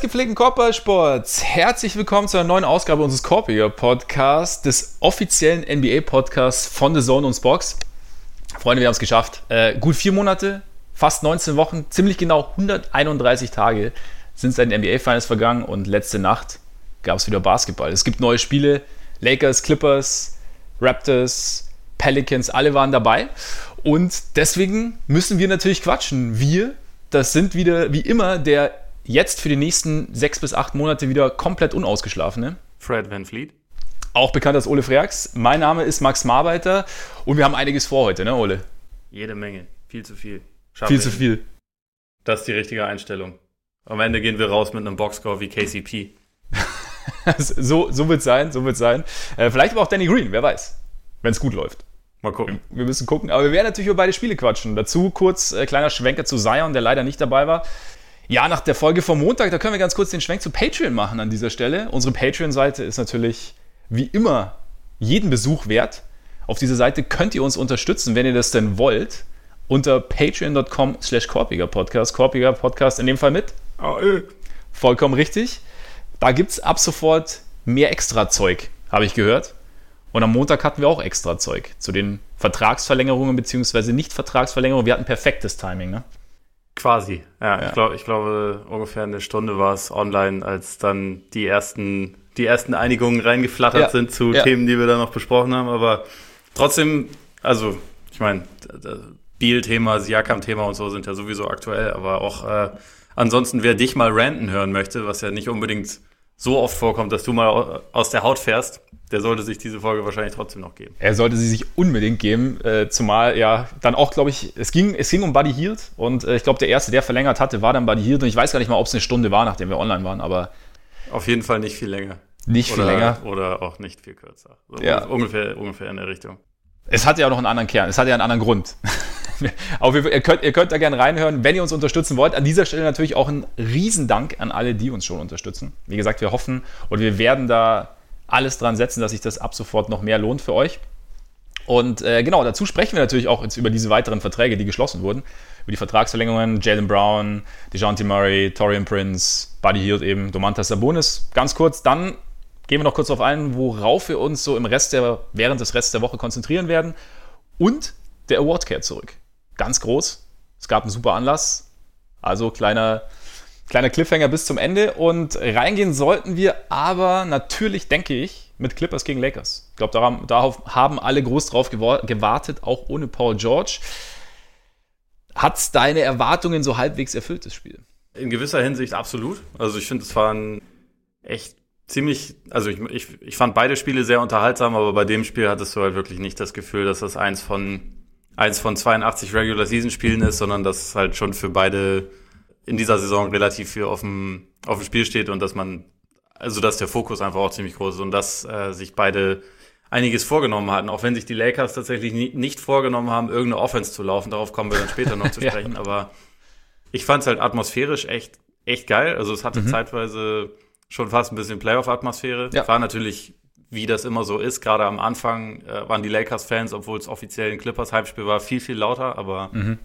Gepflegten Korbballsports, herzlich willkommen zu einer neuen Ausgabe unseres Korpiger Podcasts, des offiziellen NBA-Podcasts von The Zone und Spox. Freunde, wir haben es geschafft. Äh, gut vier Monate, fast 19 Wochen, ziemlich genau 131 Tage sind seit den NBA-Finals vergangen und letzte Nacht gab es wieder Basketball. Es gibt neue Spiele, Lakers, Clippers, Raptors, Pelicans, alle waren dabei. Und deswegen müssen wir natürlich quatschen. Wir, das sind wieder wie immer der jetzt für die nächsten sechs bis acht Monate wieder komplett unausgeschlafene. Fred Van Fleet. Auch bekannt als Ole Freaks. Mein Name ist Max Marbeiter und wir haben einiges vor heute, ne, Ole? Jede Menge. Viel zu viel. Schaffen viel zu viel. Das ist die richtige Einstellung. Am Ende gehen wir raus mit einem Boxscore wie KCP. so so wird es sein, so wird sein. Äh, vielleicht aber auch Danny Green, wer weiß. Wenn es gut läuft. Mal gucken. Wir müssen gucken. Aber wir werden natürlich über beide Spiele quatschen. Dazu kurz äh, kleiner Schwenker zu Zion, der leider nicht dabei war. Ja, nach der Folge vom Montag, da können wir ganz kurz den Schwenk zu Patreon machen an dieser Stelle. Unsere Patreon-Seite ist natürlich wie immer jeden Besuch wert. Auf dieser Seite könnt ihr uns unterstützen, wenn ihr das denn wollt, unter patreon.com slash Korpiger Podcast. Korpiger Podcast in dem Fall mit. Vollkommen richtig. Da gibt es ab sofort mehr Extra-Zeug, habe ich gehört. Und am Montag hatten wir auch Extra-Zeug zu den Vertragsverlängerungen bzw. Nicht-Vertragsverlängerungen. Wir hatten perfektes Timing, ne? Quasi, ja. ja. Ich, glaub, ich glaube, ungefähr eine Stunde war es online, als dann die ersten, die ersten Einigungen reingeflattert ja. sind zu ja. Themen, die wir da noch besprochen haben. Aber trotzdem, also, ich meine, Biel-Thema, Siakam-Thema und so sind ja sowieso aktuell, aber auch äh, ansonsten, wer dich mal ranten hören möchte, was ja nicht unbedingt so oft vorkommt, dass du mal aus der Haut fährst, der sollte sich diese Folge wahrscheinlich trotzdem noch geben. Er sollte sie sich unbedingt geben, äh, zumal ja dann auch, glaube ich, es ging, es ging um Buddy Hield und äh, ich glaube, der erste, der verlängert hatte, war dann Buddy Hield und ich weiß gar nicht mal, ob es eine Stunde war, nachdem wir online waren, aber. Auf jeden Fall nicht viel länger. Nicht oder, viel länger. Oder auch nicht viel kürzer. So ja. ungefähr, ungefähr in der Richtung. Es hatte ja auch noch einen anderen Kern, es hatte ja einen anderen Grund. Aber ihr könnt, ihr könnt da gerne reinhören, wenn ihr uns unterstützen wollt. An dieser Stelle natürlich auch ein Riesendank an alle, die uns schon unterstützen. Wie gesagt, wir hoffen und wir werden da alles dran setzen, dass sich das ab sofort noch mehr lohnt für euch. Und äh, genau, dazu sprechen wir natürlich auch jetzt über diese weiteren Verträge, die geschlossen wurden. Über die Vertragsverlängerungen, Jalen Brown, DeJounte Murray, Torian Prince, Buddy Hield eben, Domantas Sabonis. Ganz kurz, dann gehen wir noch kurz darauf ein, worauf wir uns so im Rest der, während des Restes der Woche konzentrieren werden. Und der Award kehrt zurück. Ganz groß. Es gab einen super Anlass. Also kleiner, kleiner Cliffhanger bis zum Ende. Und reingehen sollten wir aber natürlich, denke ich, mit Clippers gegen Lakers. Ich glaube, darauf, haben alle groß drauf gewartet, auch ohne Paul George. Hat es deine Erwartungen so halbwegs erfüllt, das Spiel? In gewisser Hinsicht absolut. Also ich finde, es waren echt ziemlich, also ich, ich, ich fand beide Spiele sehr unterhaltsam, aber bei dem Spiel hattest du halt wirklich nicht das Gefühl, dass das eins von, eins von 82 Regular Season Spielen ist, sondern dass halt schon für beide in dieser Saison relativ viel auf dem, auf dem Spiel steht und dass man, also dass der Fokus einfach auch ziemlich groß ist und dass äh, sich beide einiges vorgenommen hatten, auch wenn sich die Lakers tatsächlich nie, nicht vorgenommen haben, irgendeine Offense zu laufen. Darauf kommen wir dann später noch zu sprechen. ja. Aber ich fand es halt atmosphärisch echt, echt geil. Also es hatte mhm. zeitweise schon fast ein bisschen Playoff-Atmosphäre. Ja. War natürlich, wie das immer so ist, gerade am Anfang äh, waren die Lakers-Fans, obwohl es offiziell ein Clippers-Heimspiel war, viel, viel lauter, aber. Mhm.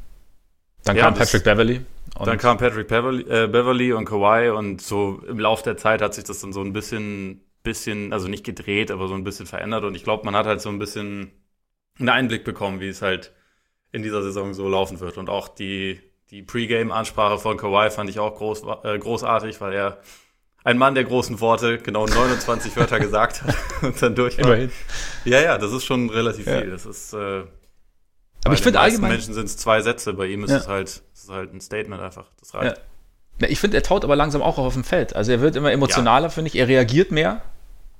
Dann ja, kam Patrick Beverly. Dann kam Patrick Beverly, äh, Beverly und Kawhi und so im Lauf der Zeit hat sich das dann so ein bisschen, bisschen, also nicht gedreht, aber so ein bisschen verändert und ich glaube, man hat halt so ein bisschen einen Einblick bekommen, wie es halt in dieser Saison so laufen wird und auch die, die Pre-Game-Ansprache von Kawhi fand ich auch groß, äh, großartig, weil er ein Mann der großen Worte genau 29 Wörter gesagt hat und dann durch war. Immerhin. Ja, ja, das ist schon relativ ja. viel. Das ist. Äh, aber ich finde allgemein. Menschen sind es zwei Sätze. Bei ihm ist ja. es halt, ist halt ein Statement einfach. Das reicht. Ja. Ich finde, er taut aber langsam auch auf dem Feld. Also er wird immer emotionaler, finde ich. Er reagiert mehr.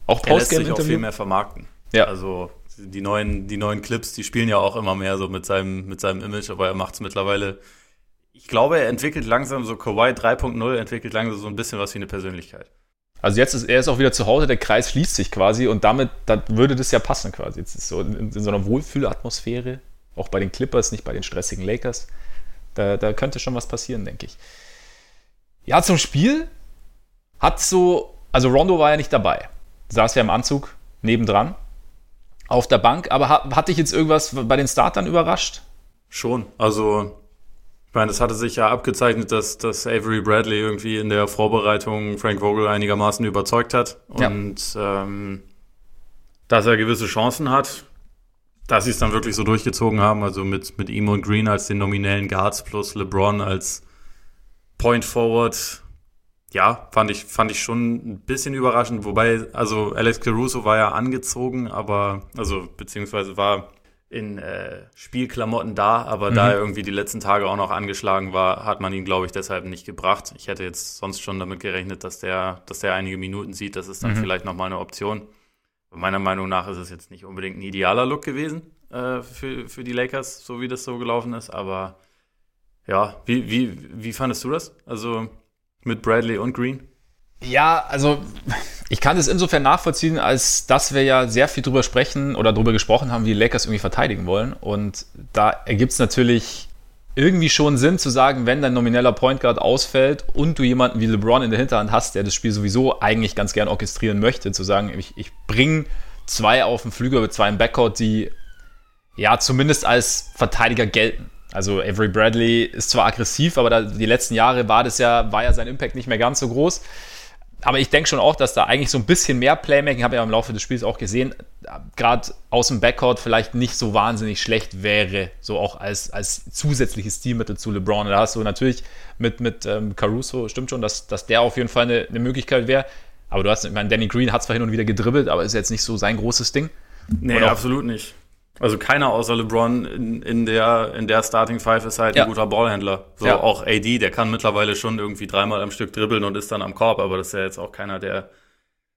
Auch Postgame-Interview. Er lässt sich auch viel mehr vermarkten. Ja. Also die neuen, die neuen Clips, die spielen ja auch immer mehr so mit seinem, mit seinem Image, aber er macht es mittlerweile ich glaube, er entwickelt langsam so Kawhi 3.0 entwickelt langsam so ein bisschen was wie eine Persönlichkeit. Also jetzt ist er ist auch wieder zu Hause, der Kreis schließt sich quasi und damit dann würde das ja passen quasi. Jetzt ist so in, in, so einer Wohlfühlatmosphäre, auch bei den Clippers, nicht bei den stressigen Lakers. Da, da könnte schon was passieren, denke ich. Ja, zum Spiel hat so, also Rondo war ja nicht dabei. Saß ja im Anzug nebendran auf der Bank, aber hat, hat dich jetzt irgendwas bei den Startern überrascht? Schon. Also meine, es hatte sich ja abgezeichnet, dass, dass Avery Bradley irgendwie in der Vorbereitung Frank Vogel einigermaßen überzeugt hat. Und ja. ähm, dass er gewisse Chancen hat, dass sie es dann wirklich so durchgezogen haben, also mit, mit ihm und Green als den nominellen Guards plus LeBron als Point Forward. Ja, fand ich, fand ich schon ein bisschen überraschend, wobei, also Alex Caruso war ja angezogen, aber, also, beziehungsweise war in äh, Spielklamotten da, aber mhm. da er irgendwie die letzten Tage auch noch angeschlagen war, hat man ihn, glaube ich, deshalb nicht gebracht. Ich hätte jetzt sonst schon damit gerechnet, dass der, dass der einige Minuten sieht. Das ist dann mhm. vielleicht nochmal eine Option. Meiner Meinung nach ist es jetzt nicht unbedingt ein idealer Look gewesen äh, für, für die Lakers, so wie das so gelaufen ist. Aber ja, wie, wie, wie fandest du das? Also mit Bradley und Green? Ja, also ich kann es insofern nachvollziehen, als dass wir ja sehr viel drüber sprechen oder drüber gesprochen haben, wie die Lakers irgendwie verteidigen wollen. Und da ergibt es natürlich irgendwie schon Sinn zu sagen, wenn dein nomineller Point Guard ausfällt und du jemanden wie LeBron in der Hinterhand hast, der das Spiel sowieso eigentlich ganz gern orchestrieren möchte, zu sagen, ich, ich bringe zwei auf den Flügel zwei im Backcourt, die ja zumindest als Verteidiger gelten. Also Avery Bradley ist zwar aggressiv, aber da, die letzten Jahre war das ja, war ja sein Impact nicht mehr ganz so groß aber ich denke schon auch, dass da eigentlich so ein bisschen mehr Playmaking, habe ich ja im Laufe des Spiels auch gesehen, gerade aus dem Backcourt vielleicht nicht so wahnsinnig schlecht wäre, so auch als, als zusätzliches Stilmittel zu LeBron. Da hast du natürlich mit, mit ähm, Caruso, stimmt schon, dass, dass der auf jeden Fall eine, eine Möglichkeit wäre. Aber du hast, ich meine, Danny Green hat zwar hin und wieder gedribbelt, aber ist jetzt nicht so sein großes Ding. Nee, absolut nicht. Also keiner außer LeBron in, in, der, in der Starting Five ist halt ja. ein guter Ballhändler. So ja. auch AD, der kann mittlerweile schon irgendwie dreimal am Stück dribbeln und ist dann am Korb, aber das ist ja jetzt auch keiner, der,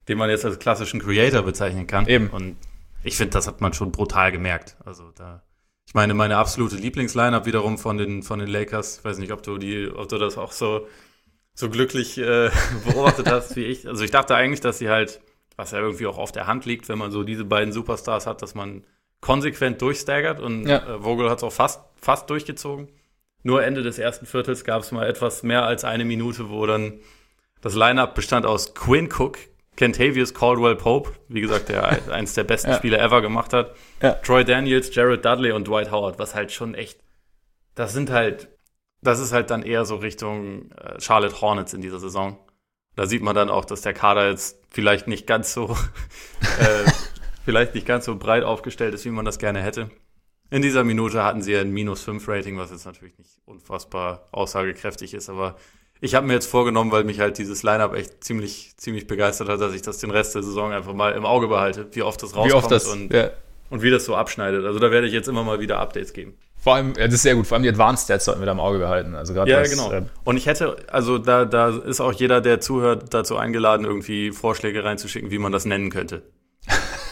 den man jetzt als klassischen Creator bezeichnen kann. Eben. Und ich finde, das hat man schon brutal gemerkt. Also da, ich meine, meine absolute Lieblingsline-Up wiederum von den, von den Lakers, ich weiß nicht, ob du die, ob du das auch so, so glücklich äh, beobachtet hast wie ich. Also ich dachte eigentlich, dass sie halt, was ja irgendwie auch auf der Hand liegt, wenn man so diese beiden Superstars hat, dass man konsequent durchstaggert und ja. äh, Vogel hat es auch fast, fast durchgezogen. Nur Ende des ersten Viertels gab es mal etwas mehr als eine Minute, wo dann das Lineup bestand aus Quinn Cook, Kentavious Caldwell Pope, wie gesagt, der eins der besten ja. Spiele ever gemacht hat, ja. Troy Daniels, Jared Dudley und Dwight Howard, was halt schon echt, das sind halt, das ist halt dann eher so Richtung äh, Charlotte Hornets in dieser Saison. Da sieht man dann auch, dass der Kader jetzt vielleicht nicht ganz so äh, vielleicht nicht ganz so breit aufgestellt ist, wie man das gerne hätte. In dieser Minute hatten sie ein minus 5 Rating, was jetzt natürlich nicht unfassbar aussagekräftig ist, aber ich habe mir jetzt vorgenommen, weil mich halt dieses Lineup echt ziemlich, ziemlich begeistert hat, dass ich das den Rest der Saison einfach mal im Auge behalte, wie oft das rauskommt oft das, und, ja. und wie das so abschneidet. Also da werde ich jetzt immer mal wieder Updates geben. Vor allem, ja, das ist sehr gut, vor allem die Advanced Stats sollten wir da im Auge behalten. Also ja, das, genau. Äh, und ich hätte, also da, da ist auch jeder, der zuhört, dazu eingeladen, irgendwie Vorschläge reinzuschicken, wie man das nennen könnte.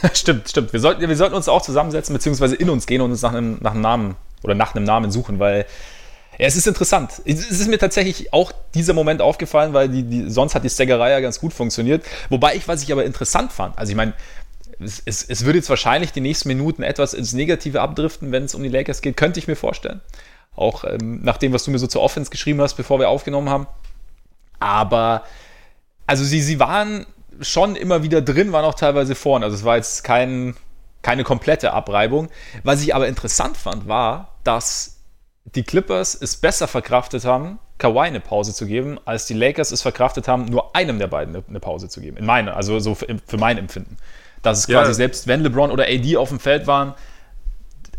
stimmt, stimmt. Wir sollten, wir sollten uns auch zusammensetzen, beziehungsweise in uns gehen und uns nach einem, nach einem Namen oder nach einem Namen suchen, weil ja, es ist interessant. Es ist mir tatsächlich auch dieser Moment aufgefallen, weil die, die, sonst hat die Staggerei ja ganz gut funktioniert. Wobei ich, was ich aber interessant fand, also ich meine, es, es, es würde jetzt wahrscheinlich die nächsten Minuten etwas ins Negative abdriften, wenn es um die Lakers geht, könnte ich mir vorstellen. Auch ähm, nach dem, was du mir so zur Offense geschrieben hast, bevor wir aufgenommen haben. Aber, also sie, sie waren schon immer wieder drin, waren auch teilweise vorn. Also es war jetzt kein, keine komplette Abreibung. Was ich aber interessant fand, war, dass die Clippers es besser verkraftet haben, Kawhi eine Pause zu geben, als die Lakers es verkraftet haben, nur einem der beiden eine Pause zu geben. In meiner, also so für, für mein Empfinden. Dass es quasi ja. selbst, wenn LeBron oder AD auf dem Feld waren,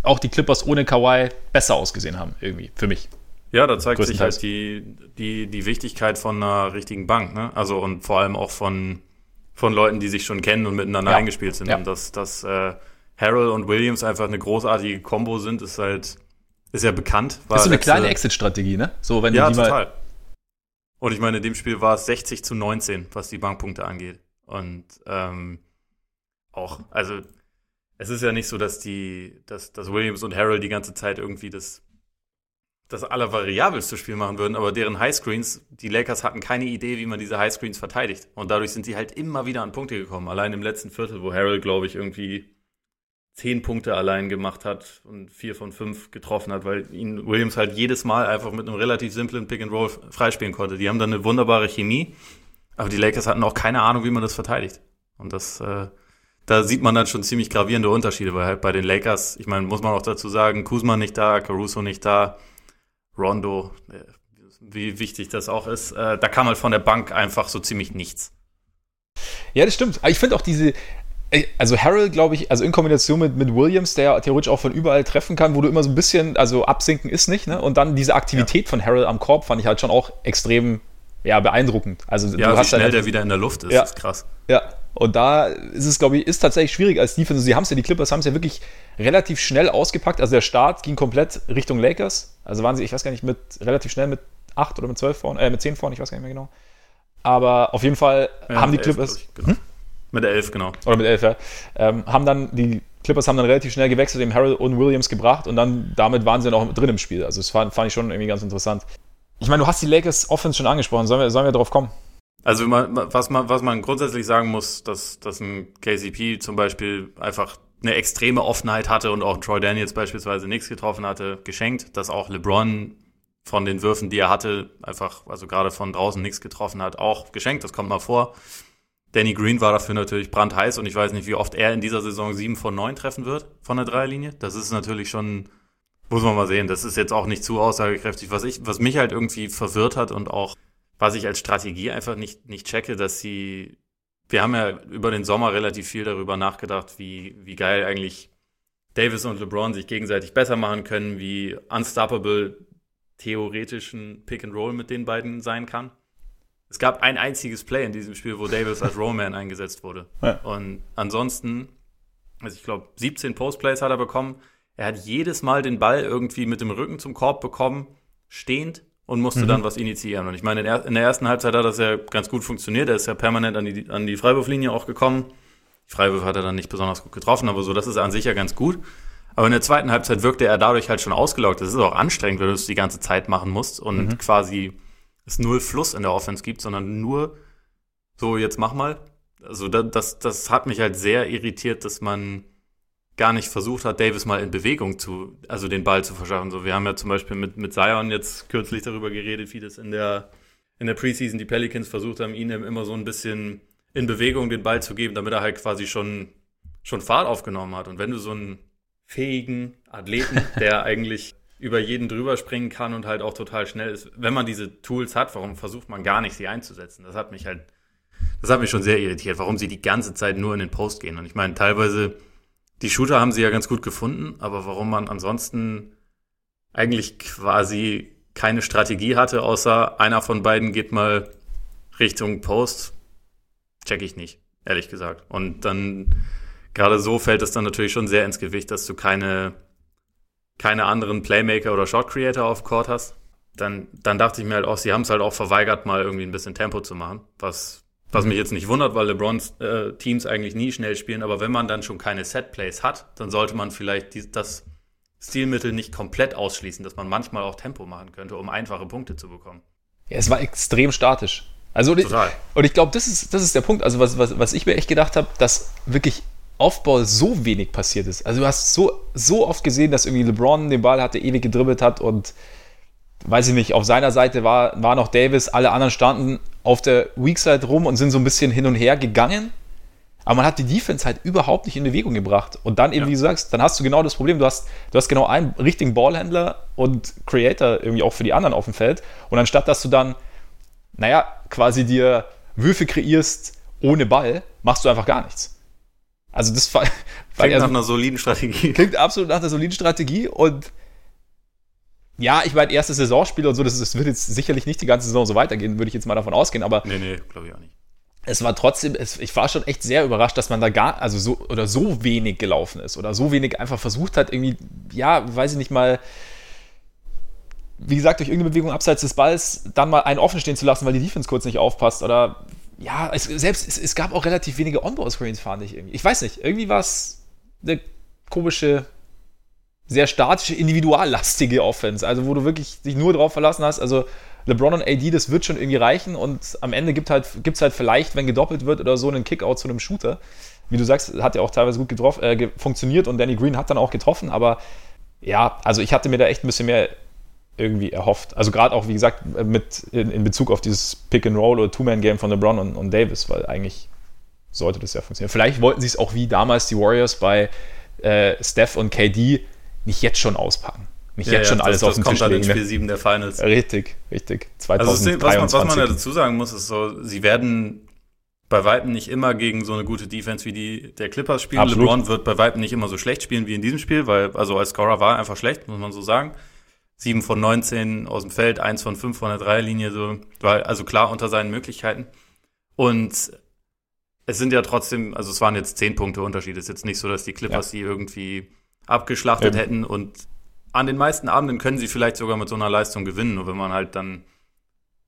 auch die Clippers ohne Kawhi besser ausgesehen haben, irgendwie, für mich. Ja, da zeigt sich halt die, die, die Wichtigkeit von einer richtigen Bank, ne? Also und vor allem auch von, von Leuten, die sich schon kennen und miteinander ja. eingespielt sind. Ja. Und dass, dass äh, Harrell und Williams einfach eine großartige Combo sind, ist halt, ist ja bekannt. War das ist so eine letzte, kleine Exit-Strategie, ne? So, wenn ja, total. Und ich meine, in dem Spiel war es 60 zu 19, was die Bankpunkte angeht. Und ähm, auch, also es ist ja nicht so, dass die, dass, dass Williams und Harrell die ganze Zeit irgendwie das das allervariabelste Spiel machen würden, aber deren Highscreens, die Lakers hatten keine Idee, wie man diese Highscreens verteidigt. Und dadurch sind sie halt immer wieder an Punkte gekommen. Allein im letzten Viertel, wo Harold, glaube ich, irgendwie zehn Punkte allein gemacht hat und vier von fünf getroffen hat, weil ihn Williams halt jedes Mal einfach mit einem relativ simplen Pick and Roll freispielen konnte. Die haben dann eine wunderbare Chemie, aber die Lakers hatten auch keine Ahnung, wie man das verteidigt. Und das, äh, da sieht man dann schon ziemlich gravierende Unterschiede, weil halt bei den Lakers, ich meine, muss man auch dazu sagen, Kuzma nicht da, Caruso nicht da, Rondo, äh, wie wichtig das auch ist, äh, da kam halt von der Bank einfach so ziemlich nichts. Ja, das stimmt. Aber ich finde auch diese, also Harrell, glaube ich, also in Kombination mit, mit Williams, der theoretisch auch von überall treffen kann, wo du immer so ein bisschen, also absinken ist nicht, ne? Und dann diese Aktivität ja. von Harrell am Korb fand ich halt schon auch extrem, ja, beeindruckend. Also ja, du wie hast schnell halt, der wieder in der Luft ist, ja, ist krass. Ja, und da ist es, glaube ich, ist tatsächlich schwierig als Defense. Sie haben es ja, die Clippers haben es ja wirklich relativ schnell ausgepackt. Also der Start ging komplett Richtung Lakers. Also waren sie, ich weiß gar nicht, mit relativ schnell mit 8 oder mit 12 vorne, äh, mit 10 vorne, ich weiß gar nicht mehr genau. Aber auf jeden Fall ja, haben die Clippers. Ich, genau. hm? Mit 11, genau. Oder mit 11, ja. Ähm, haben dann, die Clippers haben dann relativ schnell gewechselt, dem Harold und Williams gebracht und dann damit waren sie dann auch drin im Spiel. Also das fand, fand ich schon irgendwie ganz interessant. Ich meine, du hast die Lakers Offense schon angesprochen. Sollen wir, sollen wir darauf kommen? Also was man, was man grundsätzlich sagen muss, dass, dass ein KCP zum Beispiel einfach eine extreme Offenheit hatte und auch Troy Daniels beispielsweise nichts getroffen hatte, geschenkt, dass auch LeBron von den Würfen, die er hatte, einfach, also gerade von draußen nichts getroffen hat, auch geschenkt, das kommt mal vor. Danny Green war dafür natürlich brandheiß und ich weiß nicht, wie oft er in dieser Saison sieben von neun treffen wird von der Dreierlinie. Das ist natürlich schon, muss man mal sehen, das ist jetzt auch nicht zu aussagekräftig. Was ich, was mich halt irgendwie verwirrt hat und auch, was ich als Strategie einfach nicht, nicht checke, dass sie, wir haben ja über den Sommer relativ viel darüber nachgedacht, wie, wie geil eigentlich Davis und LeBron sich gegenseitig besser machen können, wie unstoppable theoretischen Pick and Roll mit den beiden sein kann. Es gab ein einziges Play in diesem Spiel, wo Davis als Rollman eingesetzt wurde. Ja. Und ansonsten, also ich glaube, 17 Postplays hat er bekommen. Er hat jedes Mal den Ball irgendwie mit dem Rücken zum Korb bekommen, stehend und musste mhm. dann was initiieren. Und ich meine, in der ersten Halbzeit hat das ja ganz gut funktioniert. Er ist ja permanent an die, an die Freiwurflinie auch gekommen. Die Freiwürfe hat er dann nicht besonders gut getroffen, aber so, das ist an sich ja ganz gut. Aber in der zweiten Halbzeit wirkte er dadurch halt schon ausgelaugt. Das ist auch anstrengend, wenn du es die ganze Zeit machen musst und mhm. quasi es null Fluss in der Offense gibt, sondern nur so, jetzt mach mal. Also das, das, das hat mich halt sehr irritiert, dass man gar nicht versucht hat, Davis mal in Bewegung zu, also den Ball zu verschaffen. So, wir haben ja zum Beispiel mit, mit Zion jetzt kürzlich darüber geredet, wie das in der, in der Preseason die Pelicans versucht haben, ihn immer so ein bisschen in Bewegung den Ball zu geben, damit er halt quasi schon, schon Fahrt aufgenommen hat. Und wenn du so einen fähigen Athleten, der eigentlich über jeden drüber springen kann und halt auch total schnell ist. Wenn man diese Tools hat, warum versucht man gar nicht, sie einzusetzen? Das hat mich halt, das hat mich schon sehr irritiert, warum sie die ganze Zeit nur in den Post gehen. Und ich meine, teilweise, die Shooter haben sie ja ganz gut gefunden, aber warum man ansonsten eigentlich quasi keine Strategie hatte, außer einer von beiden geht mal Richtung Post, check ich nicht, ehrlich gesagt. Und dann, gerade so fällt es dann natürlich schon sehr ins Gewicht, dass du keine keine anderen Playmaker oder Shot Creator auf Court hast, dann, dann dachte ich mir halt auch, sie haben es halt auch verweigert, mal irgendwie ein bisschen Tempo zu machen, was, was mich jetzt nicht wundert, weil LeBrons äh, Teams eigentlich nie schnell spielen, aber wenn man dann schon keine Set Plays hat, dann sollte man vielleicht die, das Stilmittel nicht komplett ausschließen, dass man manchmal auch Tempo machen könnte, um einfache Punkte zu bekommen. Ja, es war extrem statisch. Also, Total. und ich, ich glaube, das ist, das ist der Punkt. Also, was, was, was ich mir echt gedacht habe, dass wirklich Aufbau so wenig passiert ist. Also du hast so, so oft gesehen, dass irgendwie LeBron den Ball hatte, ewig gedribbelt hat und weiß ich nicht, auf seiner Seite war, war noch Davis, alle anderen standen auf der Weakside rum und sind so ein bisschen hin und her gegangen. Aber man hat die Defense halt überhaupt nicht in Bewegung gebracht. Und dann eben, ja. wie du sagst, dann hast du genau das Problem, du hast, du hast genau einen richtigen Ballhändler und Creator irgendwie auch für die anderen auf dem Feld. Und anstatt, dass du dann, naja, quasi dir Würfe kreierst ohne Ball, machst du einfach gar nichts. Also das klingt also, nach einer soliden Strategie. Klingt absolut nach einer soliden Strategie und ja, ich meine, erstes Saisonspiel und so, das, das, wird jetzt sicherlich nicht die ganze Saison so weitergehen, würde ich jetzt mal davon ausgehen, aber. Nee, nee, glaube ich auch nicht. Es war trotzdem, es, ich war schon echt sehr überrascht, dass man da gar, also so, oder so wenig gelaufen ist oder so wenig einfach versucht hat, irgendwie, ja, weiß ich nicht mal, wie gesagt, durch irgendeine Bewegung abseits des Balls dann mal einen offen stehen zu lassen, weil die Defense kurz nicht aufpasst oder ja, es, selbst es, es gab auch relativ wenige Onboard-Screens, fand ich irgendwie. Ich weiß nicht, irgendwie war es eine komische, sehr statische, individuallastige Offense, also wo du wirklich dich nur drauf verlassen hast. Also LeBron und AD, das wird schon irgendwie reichen und am Ende gibt halt, es halt vielleicht, wenn gedoppelt wird oder so, einen Kickout zu einem Shooter. Wie du sagst, hat ja auch teilweise gut getroffen, äh, funktioniert und Danny Green hat dann auch getroffen, aber ja, also ich hatte mir da echt ein bisschen mehr irgendwie erhofft. Also gerade auch, wie gesagt, mit in, in, Bezug auf dieses Pick-and-Roll oder Two-Man-Game von LeBron und, und, Davis, weil eigentlich sollte das ja funktionieren. Vielleicht wollten sie es auch wie damals die Warriors bei äh, Steph und KD nicht jetzt schon auspacken. nicht ja, jetzt schon ja, alles das, auf den Tisch legen. Das kommt dann in Spiel 7 der Finals. Richtig, richtig. 2023. Also was, man, was man dazu sagen muss, ist so, sie werden bei Weitem nicht immer gegen so eine gute Defense wie die der Clippers spielen. Absolut. LeBron wird bei Weitem nicht immer so schlecht spielen wie in diesem Spiel, weil also als Scorer war er einfach schlecht, muss man so sagen. 7 von 19 aus dem Feld, 1 von 5 von der Dreierlinie, so war also klar unter seinen Möglichkeiten. Und es sind ja trotzdem, also es waren jetzt 10 Punkte Unterschied. Es ist jetzt nicht so, dass die Clippers ja. die irgendwie abgeschlachtet Eben. hätten und an den meisten Abenden können sie vielleicht sogar mit so einer Leistung gewinnen, nur wenn man halt dann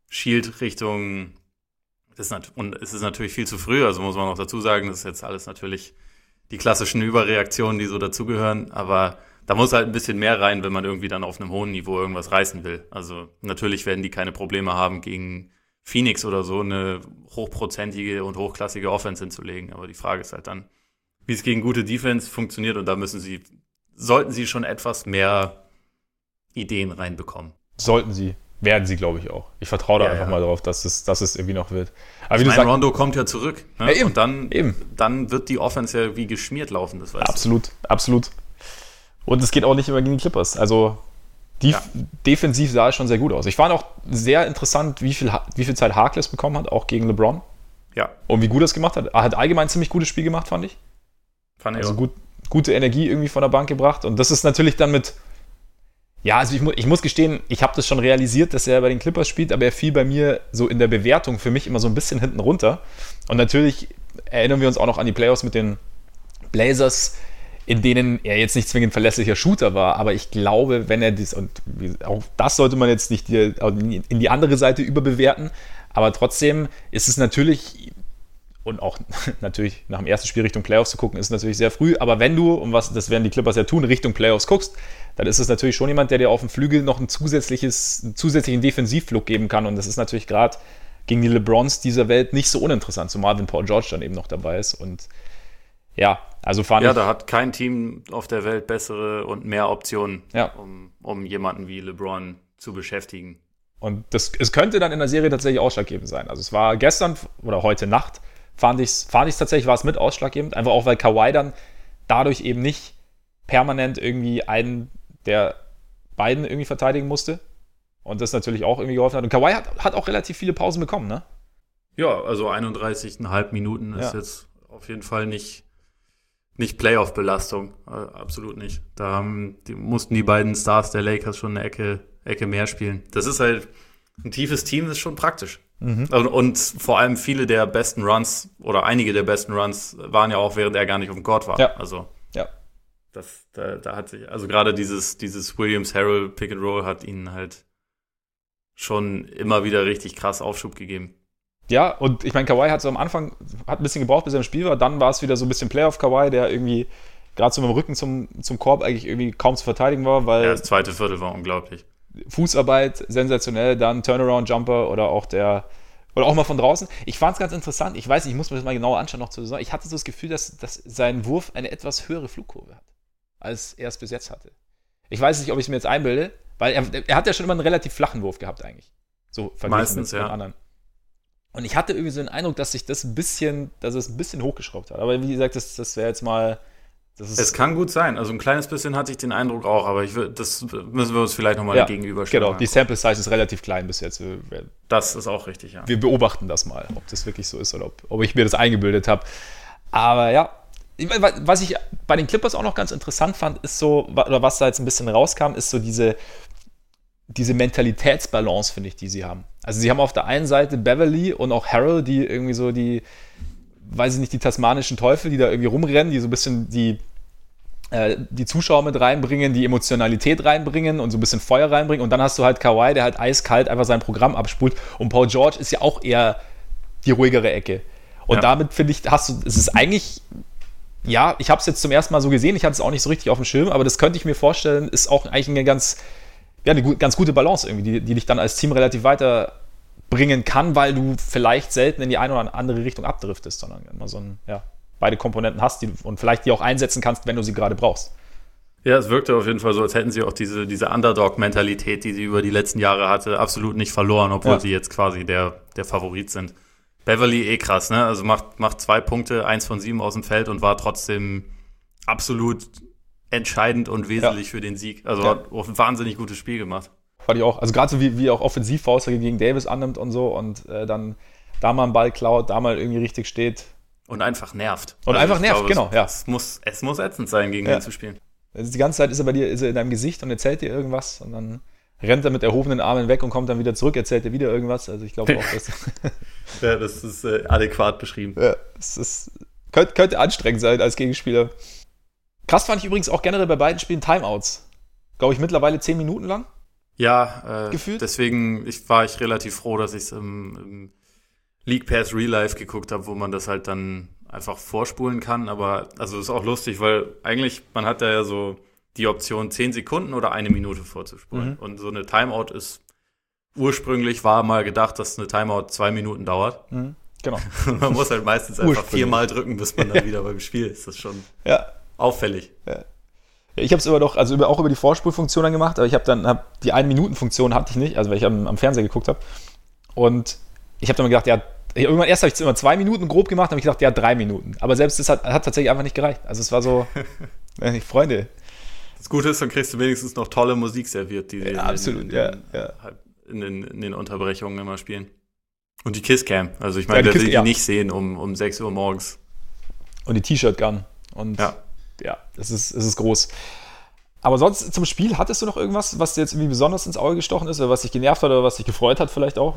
schielt Richtung das ist und es ist natürlich viel zu früh, also muss man auch dazu sagen, das ist jetzt alles natürlich die klassischen Überreaktionen, die so dazugehören, aber da muss halt ein bisschen mehr rein, wenn man irgendwie dann auf einem hohen Niveau irgendwas reißen will. Also natürlich werden die keine Probleme haben, gegen Phoenix oder so eine hochprozentige und hochklassige Offense hinzulegen. Aber die Frage ist halt dann, wie es gegen gute Defense funktioniert und da müssen sie, sollten sie schon etwas mehr Ideen reinbekommen. Sollten sie. Werden sie, glaube ich, auch. Ich vertraue da ja, einfach ja. mal drauf, dass es, dass es irgendwie noch wird. Aber wie ich meine, Rondo kommt ja zurück. Ne? Ja, eben, und dann, eben. dann wird die Offense ja wie geschmiert laufen, das weißt Absolut, du. absolut. Und es geht auch nicht immer gegen die Clippers. Also die, defensiv sah es schon sehr gut aus. Ich fand auch sehr interessant, wie viel, wie viel Zeit Harkless bekommen hat, auch gegen LeBron. Ja. Und wie gut er es gemacht hat. Er hat allgemein ein ziemlich gutes Spiel gemacht, fand ich. Fand ich also auch. Gut, gute Energie irgendwie von der Bank gebracht. Und das ist natürlich dann mit ja, also ich, mu ich muss gestehen, ich habe das schon realisiert, dass er bei den Clippers spielt, aber er fiel bei mir so in der Bewertung für mich immer so ein bisschen hinten runter. Und natürlich erinnern wir uns auch noch an die Playoffs mit den Blazers, in denen er jetzt nicht zwingend verlässlicher Shooter war, aber ich glaube, wenn er das, und auch das sollte man jetzt nicht in die andere Seite überbewerten, aber trotzdem ist es natürlich und auch natürlich nach dem ersten Spiel Richtung Playoffs zu gucken, ist natürlich sehr früh. Aber wenn du, und was das werden die Clippers ja tun, Richtung Playoffs guckst, dann ist es natürlich schon jemand, der dir auf dem Flügel noch ein zusätzliches, einen zusätzlichen Defensivflug geben kann. Und das ist natürlich gerade gegen die LeBrons dieser Welt nicht so uninteressant, zumal wenn Paul George dann eben noch dabei ist. Und ja, also fand Ja, da hat kein Team auf der Welt bessere und mehr Optionen, ja. um, um jemanden wie LeBron zu beschäftigen. Und das, es könnte dann in der Serie tatsächlich ausschlaggebend sein. Also es war gestern oder heute Nacht fand ich es fand tatsächlich, war es mit ausschlaggebend. Einfach auch, weil Kawhi dann dadurch eben nicht permanent irgendwie einen der beiden irgendwie verteidigen musste. Und das natürlich auch irgendwie geholfen hat. Und Kawhi hat, hat auch relativ viele Pausen bekommen, ne? Ja, also 31,5 Minuten ist ja. jetzt auf jeden Fall nicht, nicht Playoff-Belastung. Äh, absolut nicht. Da haben, die, mussten die beiden Stars der Lakers schon eine Ecke, Ecke mehr spielen. Das ist halt ein tiefes Team, das ist schon praktisch. Mhm. Und, und, vor allem viele der besten Runs oder einige der besten Runs waren ja auch, während er gar nicht auf dem Court war. Ja. Also ja. Das, da, da hat sich, also gerade dieses, dieses Williams Harrell Pick and Roll hat ihnen halt schon immer wieder richtig krass Aufschub gegeben. Ja, und ich meine, Kawhi hat so am Anfang hat ein bisschen gebraucht, bis er im Spiel war. Dann war es wieder so ein bisschen Playoff Kawhi, der irgendwie gerade so mit dem Rücken zum, zum Korb eigentlich irgendwie kaum zu verteidigen war, weil. Ja, das zweite Viertel war unglaublich. Fußarbeit sensationell, dann Turnaround Jumper oder auch der oder auch mal von draußen. Ich fand es ganz interessant. Ich weiß, ich muss mir das mal genauer anschauen noch zu sagen. Ich hatte so das Gefühl, dass, dass sein Wurf eine etwas höhere Flugkurve hat, als er es bis jetzt hatte. Ich weiß nicht, ob ich es mir jetzt einbilde, weil er, er hat ja schon immer einen relativ flachen Wurf gehabt eigentlich. So verglichen Meistens, mit, ja. anderen. Und ich hatte irgendwie so den Eindruck, dass sich das ein bisschen, dass es ein bisschen hochgeschraubt hat. Aber wie gesagt, das, das wäre jetzt mal es kann gut sein. Also ein kleines bisschen hatte ich den Eindruck auch, aber ich will, das müssen wir uns vielleicht nochmal ja, gegenüberstellen. Genau, die Sample Size ist relativ klein bis jetzt. Das ist auch richtig, ja. Wir beobachten das mal, ob das wirklich so ist oder ob, ob ich mir das eingebildet habe. Aber ja, was ich bei den Clippers auch noch ganz interessant fand, ist so, oder was da jetzt ein bisschen rauskam, ist so diese, diese Mentalitätsbalance, finde ich, die sie haben. Also sie haben auf der einen Seite Beverly und auch Harold, die irgendwie so die, weiß ich nicht, die tasmanischen Teufel, die da irgendwie rumrennen, die so ein bisschen die die Zuschauer mit reinbringen, die Emotionalität reinbringen und so ein bisschen Feuer reinbringen. Und dann hast du halt Kawhi, der halt eiskalt einfach sein Programm abspult. Und Paul George ist ja auch eher die ruhigere Ecke. Und ja. damit finde ich, hast du, es ist eigentlich, ja, ich habe es jetzt zum ersten Mal so gesehen, ich hatte es auch nicht so richtig auf dem Schirm, aber das könnte ich mir vorstellen, ist auch eigentlich eine ganz, ja, eine ganz gute Balance irgendwie, die, die dich dann als Team relativ weiterbringen kann, weil du vielleicht selten in die eine oder andere Richtung abdriftest, sondern immer so ein, ja, beide Komponenten hast die, und vielleicht die auch einsetzen kannst, wenn du sie gerade brauchst. Ja, es wirkte auf jeden Fall so, als hätten sie auch diese, diese Underdog-Mentalität, die sie über die letzten Jahre hatte, absolut nicht verloren, obwohl ja. sie jetzt quasi der, der Favorit sind. Beverly eh krass, ne? Also macht, macht zwei Punkte, eins von sieben aus dem Feld und war trotzdem absolut entscheidend und wesentlich ja. für den Sieg. Also ja. hat ein wahnsinnig gutes Spiel gemacht. Fand ich auch. Also gerade so wie, wie auch offensiv Faust gegen Davis annimmt und so und äh, dann da mal einen Ball klaut, da mal irgendwie richtig steht. Und einfach nervt. Und also einfach nervt, glaube, genau, es, ja. Es muss, es muss ätzend sein, gegen ja. den zu spielen. Also die ganze Zeit ist er bei dir, ist er in deinem Gesicht und erzählt dir irgendwas und dann rennt er mit erhobenen Armen weg und kommt dann wieder zurück, erzählt er wieder irgendwas. Also ich glaube auch, dass. ja, das ist äh, adäquat beschrieben. Ja, das ist, könnte, könnte anstrengend sein als Gegenspieler. Krass fand ich übrigens auch generell bei beiden Spielen Timeouts. Glaube ich mittlerweile zehn Minuten lang. Ja, äh, gefühlt. Deswegen ich, war ich relativ froh, dass ich es im, im League Pass Real Life geguckt habe, wo man das halt dann einfach vorspulen kann. Aber also ist auch lustig, weil eigentlich man hat da ja so die Option zehn Sekunden oder eine Minute vorzuspulen. Mhm. Und so eine Timeout ist ursprünglich war mal gedacht, dass eine Timeout zwei Minuten dauert. Mhm. Genau. Und man muss halt meistens einfach viermal drücken, bis man dann wieder beim Spiel ist. Das ist schon. Ja, auffällig. Ja. Ich habe es immer doch, also über, auch über die Vorspulfunktion dann gemacht, aber ich habe dann, hab, die 1-Minuten-Funktion hatte ich nicht, also weil ich am, am Fernseher geguckt habe. Und ich habe dann gedacht, ja, irgendwann erst habe ich es immer zwei Minuten grob gemacht, habe ich gedacht, ja, drei Minuten. Aber selbst das hat, hat tatsächlich einfach nicht gereicht. Also es war so, Freunde. Das Gute ist, dann kriegst du wenigstens noch tolle Musik serviert, die sie ja, absolut, in, ja, ja. Halt in, den, in den Unterbrechungen immer spielen. Und die Kisscam. Also ich meine, ja, wer will die ja. nicht sehen um, um 6 Uhr morgens. Und die T-Shirt-Gun. Und ja ja, es ist, es ist groß. Aber sonst zum Spiel, hattest du noch irgendwas, was dir jetzt irgendwie besonders ins Auge gestochen ist oder was dich genervt hat oder was dich gefreut hat vielleicht auch?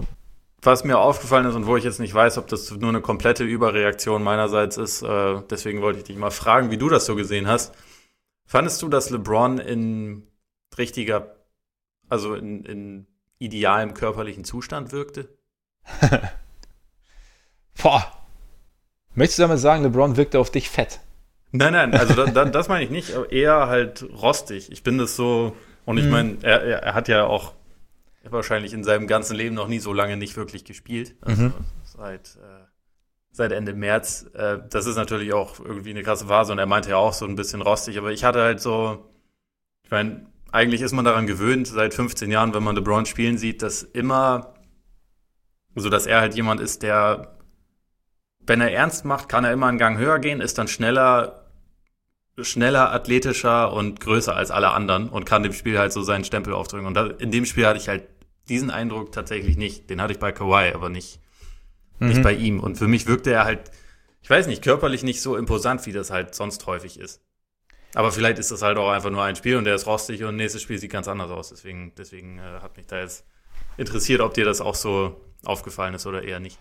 Was mir aufgefallen ist und wo ich jetzt nicht weiß, ob das nur eine komplette Überreaktion meinerseits ist, äh, deswegen wollte ich dich mal fragen, wie du das so gesehen hast. Fandest du, dass LeBron in richtiger, also in, in idealem körperlichen Zustand wirkte? Boah. Möchtest du damit sagen, LeBron wirkte auf dich fett? Nein, nein, also da, da, das meine ich nicht, aber eher halt rostig. Ich bin das so, und ich mhm. meine, er, er hat ja auch wahrscheinlich in seinem ganzen Leben noch nie so lange nicht wirklich gespielt. Also mhm. seit, äh, seit Ende März. Äh, das ist natürlich auch irgendwie eine krasse Phase und er meinte ja auch so ein bisschen rostig, aber ich hatte halt so, ich meine, eigentlich ist man daran gewöhnt, seit 15 Jahren, wenn man LeBron spielen sieht, dass immer, so dass er halt jemand ist, der, wenn er ernst macht, kann er immer einen Gang höher gehen, ist dann schneller schneller, athletischer und größer als alle anderen und kann dem Spiel halt so seinen Stempel aufdrücken. Und in dem Spiel hatte ich halt diesen Eindruck tatsächlich nicht. Den hatte ich bei Kawhi, aber nicht, mhm. nicht bei ihm. Und für mich wirkte er halt, ich weiß nicht, körperlich nicht so imposant, wie das halt sonst häufig ist. Aber vielleicht ist das halt auch einfach nur ein Spiel und der ist rostig und nächstes Spiel sieht ganz anders aus. Deswegen, deswegen äh, hat mich da jetzt interessiert, ob dir das auch so aufgefallen ist oder eher nicht.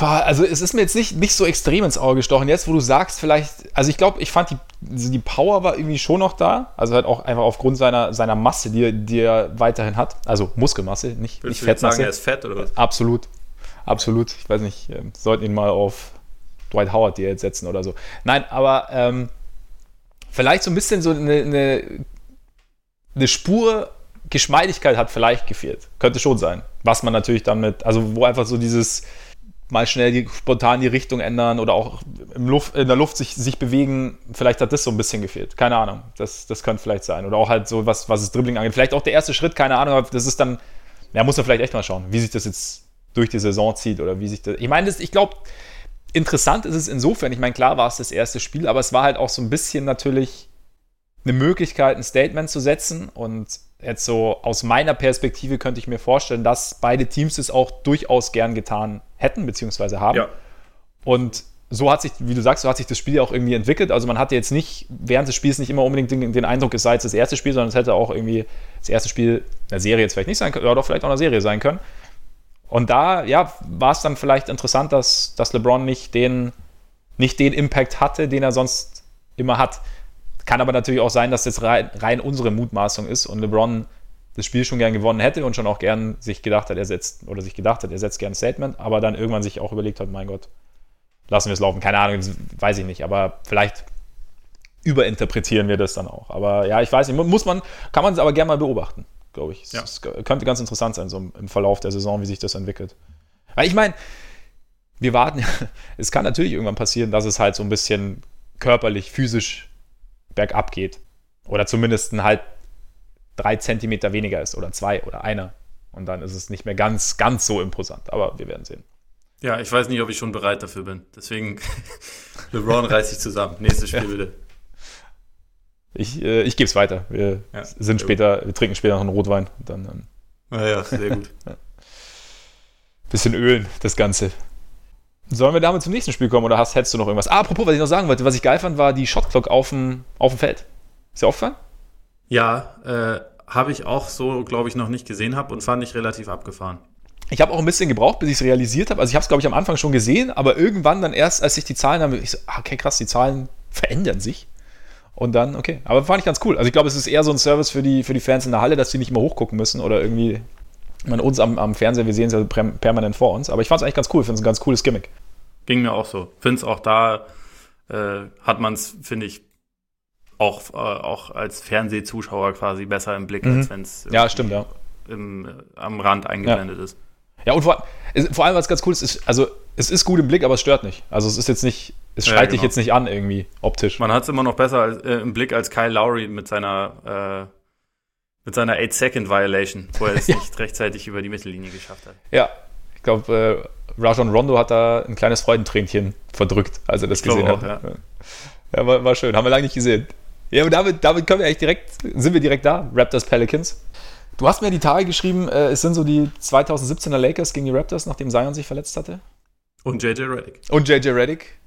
Also es ist mir jetzt nicht, nicht so extrem ins Auge gestochen. Jetzt, wo du sagst, vielleicht, also ich glaube, ich fand die, die Power war irgendwie schon noch da. Also halt auch einfach aufgrund seiner, seiner Masse, die, die er weiterhin hat. Also Muskelmasse, nicht, Willst nicht Fettmasse. sagen, er ist fett oder was? Absolut. Absolut. Ich weiß nicht, ähm, sollten ihn mal auf Dwight Howard jetzt setzen oder so. Nein, aber ähm, vielleicht so ein bisschen so eine, eine, eine Spur Geschmeidigkeit hat vielleicht gefehlt. Könnte schon sein. Was man natürlich damit, also wo einfach so dieses mal schnell die, spontan die Richtung ändern oder auch Luft, in der Luft sich, sich bewegen. Vielleicht hat das so ein bisschen gefehlt. Keine Ahnung. Das, das könnte vielleicht sein. Oder auch halt so, was, was das Dribbling angeht. Vielleicht auch der erste Schritt, keine Ahnung, aber das ist dann, ja, muss man vielleicht echt mal schauen, wie sich das jetzt durch die Saison zieht oder wie sich das. Ich meine, das, ich glaube, interessant ist es insofern. Ich meine, klar war es das erste Spiel, aber es war halt auch so ein bisschen natürlich eine Möglichkeit, ein Statement zu setzen und jetzt so aus meiner Perspektive könnte ich mir vorstellen, dass beide Teams es auch durchaus gern getan hätten, beziehungsweise haben. Ja. Und so hat sich, wie du sagst, so hat sich das Spiel auch irgendwie entwickelt. Also man hatte jetzt nicht, während des Spiels nicht immer unbedingt den, den Eindruck, es sei jetzt das erste Spiel, sondern es hätte auch irgendwie das erste Spiel einer Serie jetzt vielleicht nicht sein können, oder doch vielleicht auch einer Serie sein können. Und da, ja, war es dann vielleicht interessant, dass, dass LeBron nicht den, nicht den Impact hatte, den er sonst immer hat. Kann aber natürlich auch sein, dass das rein, rein unsere Mutmaßung ist und LeBron das Spiel schon gern gewonnen hätte und schon auch gern sich gedacht hat, er setzt oder sich gedacht hat, er setzt gern ein Statement, aber dann irgendwann sich auch überlegt hat, mein Gott, lassen wir es laufen. Keine Ahnung, weiß ich nicht, aber vielleicht überinterpretieren wir das dann auch. Aber ja, ich weiß nicht, muss man, kann man es aber gerne mal beobachten, glaube ich. Ja. Es könnte ganz interessant sein, so im Verlauf der Saison, wie sich das entwickelt. Weil ich meine, wir warten, es kann natürlich irgendwann passieren, dass es halt so ein bisschen körperlich, physisch bergab geht. Oder zumindest halt drei Zentimeter weniger ist oder zwei oder einer. Und dann ist es nicht mehr ganz, ganz so imposant. Aber wir werden sehen. Ja, ich weiß nicht, ob ich schon bereit dafür bin. Deswegen, LeBron reißt sich zusammen. Nächstes Spiel ja. bitte. Ich, äh, ich gebe es weiter. Wir ja, sind später, gut. wir trinken später noch einen Rotwein. Dann, dann ja, ja, sehr gut. Bisschen ölen, das Ganze. Sollen wir damit zum nächsten Spiel kommen oder hast, hättest du noch irgendwas? Ah, apropos, was ich noch sagen wollte, was ich geil fand, war die Shotclock auf dem, auf dem Feld. Ist dir aufgefallen? Ja, äh, habe ich auch so, glaube ich, noch nicht gesehen habe und fand ich relativ abgefahren. Ich habe auch ein bisschen gebraucht, bis ich es realisiert habe. Also ich habe es, glaube ich, am Anfang schon gesehen, aber irgendwann dann erst, als ich die Zahlen habe, ich so, ah, okay, krass, die Zahlen verändern sich. Und dann, okay. Aber fand ich ganz cool. Also ich glaube, es ist eher so ein Service für die, für die Fans in der Halle, dass sie nicht immer hochgucken müssen oder irgendwie. Ich meine, uns am, am Fernseher, wir sehen es ja permanent vor uns. Aber ich fand es eigentlich ganz cool. Ich finde es ein ganz cooles Gimmick. Ging mir auch so. Finde es auch da, äh, hat man es, finde ich, auch, äh, auch als Fernsehzuschauer quasi besser im Blick, mhm. als wenn es ja, stimmt, ja. Im, am Rand eingeblendet ja. ist. Ja, und vor, vor allem, was ganz cool ist, ist, also es ist gut im Blick, aber es stört nicht. Also es ist jetzt nicht, es schreit ja, genau. dich jetzt nicht an irgendwie optisch. Man hat es immer noch besser als, äh, im Blick als Kyle Lowry mit seiner äh, mit seiner 8-Second-Violation, wo er es ja. nicht rechtzeitig über die Mittellinie geschafft hat. Ja, ich glaube, äh, Rajon Rondo hat da ein kleines Freudentränchen verdrückt, als er das ich gesehen hat. Ja, ja war, war, schön, haben wir lange nicht gesehen. Ja, und damit, damit können wir eigentlich direkt, sind wir direkt da, Raptors Pelicans. Du hast mir die Tage geschrieben, äh, es sind so die 2017er Lakers gegen die Raptors, nachdem Zion sich verletzt hatte. Und JJ Reddick. Und JJ Reddick.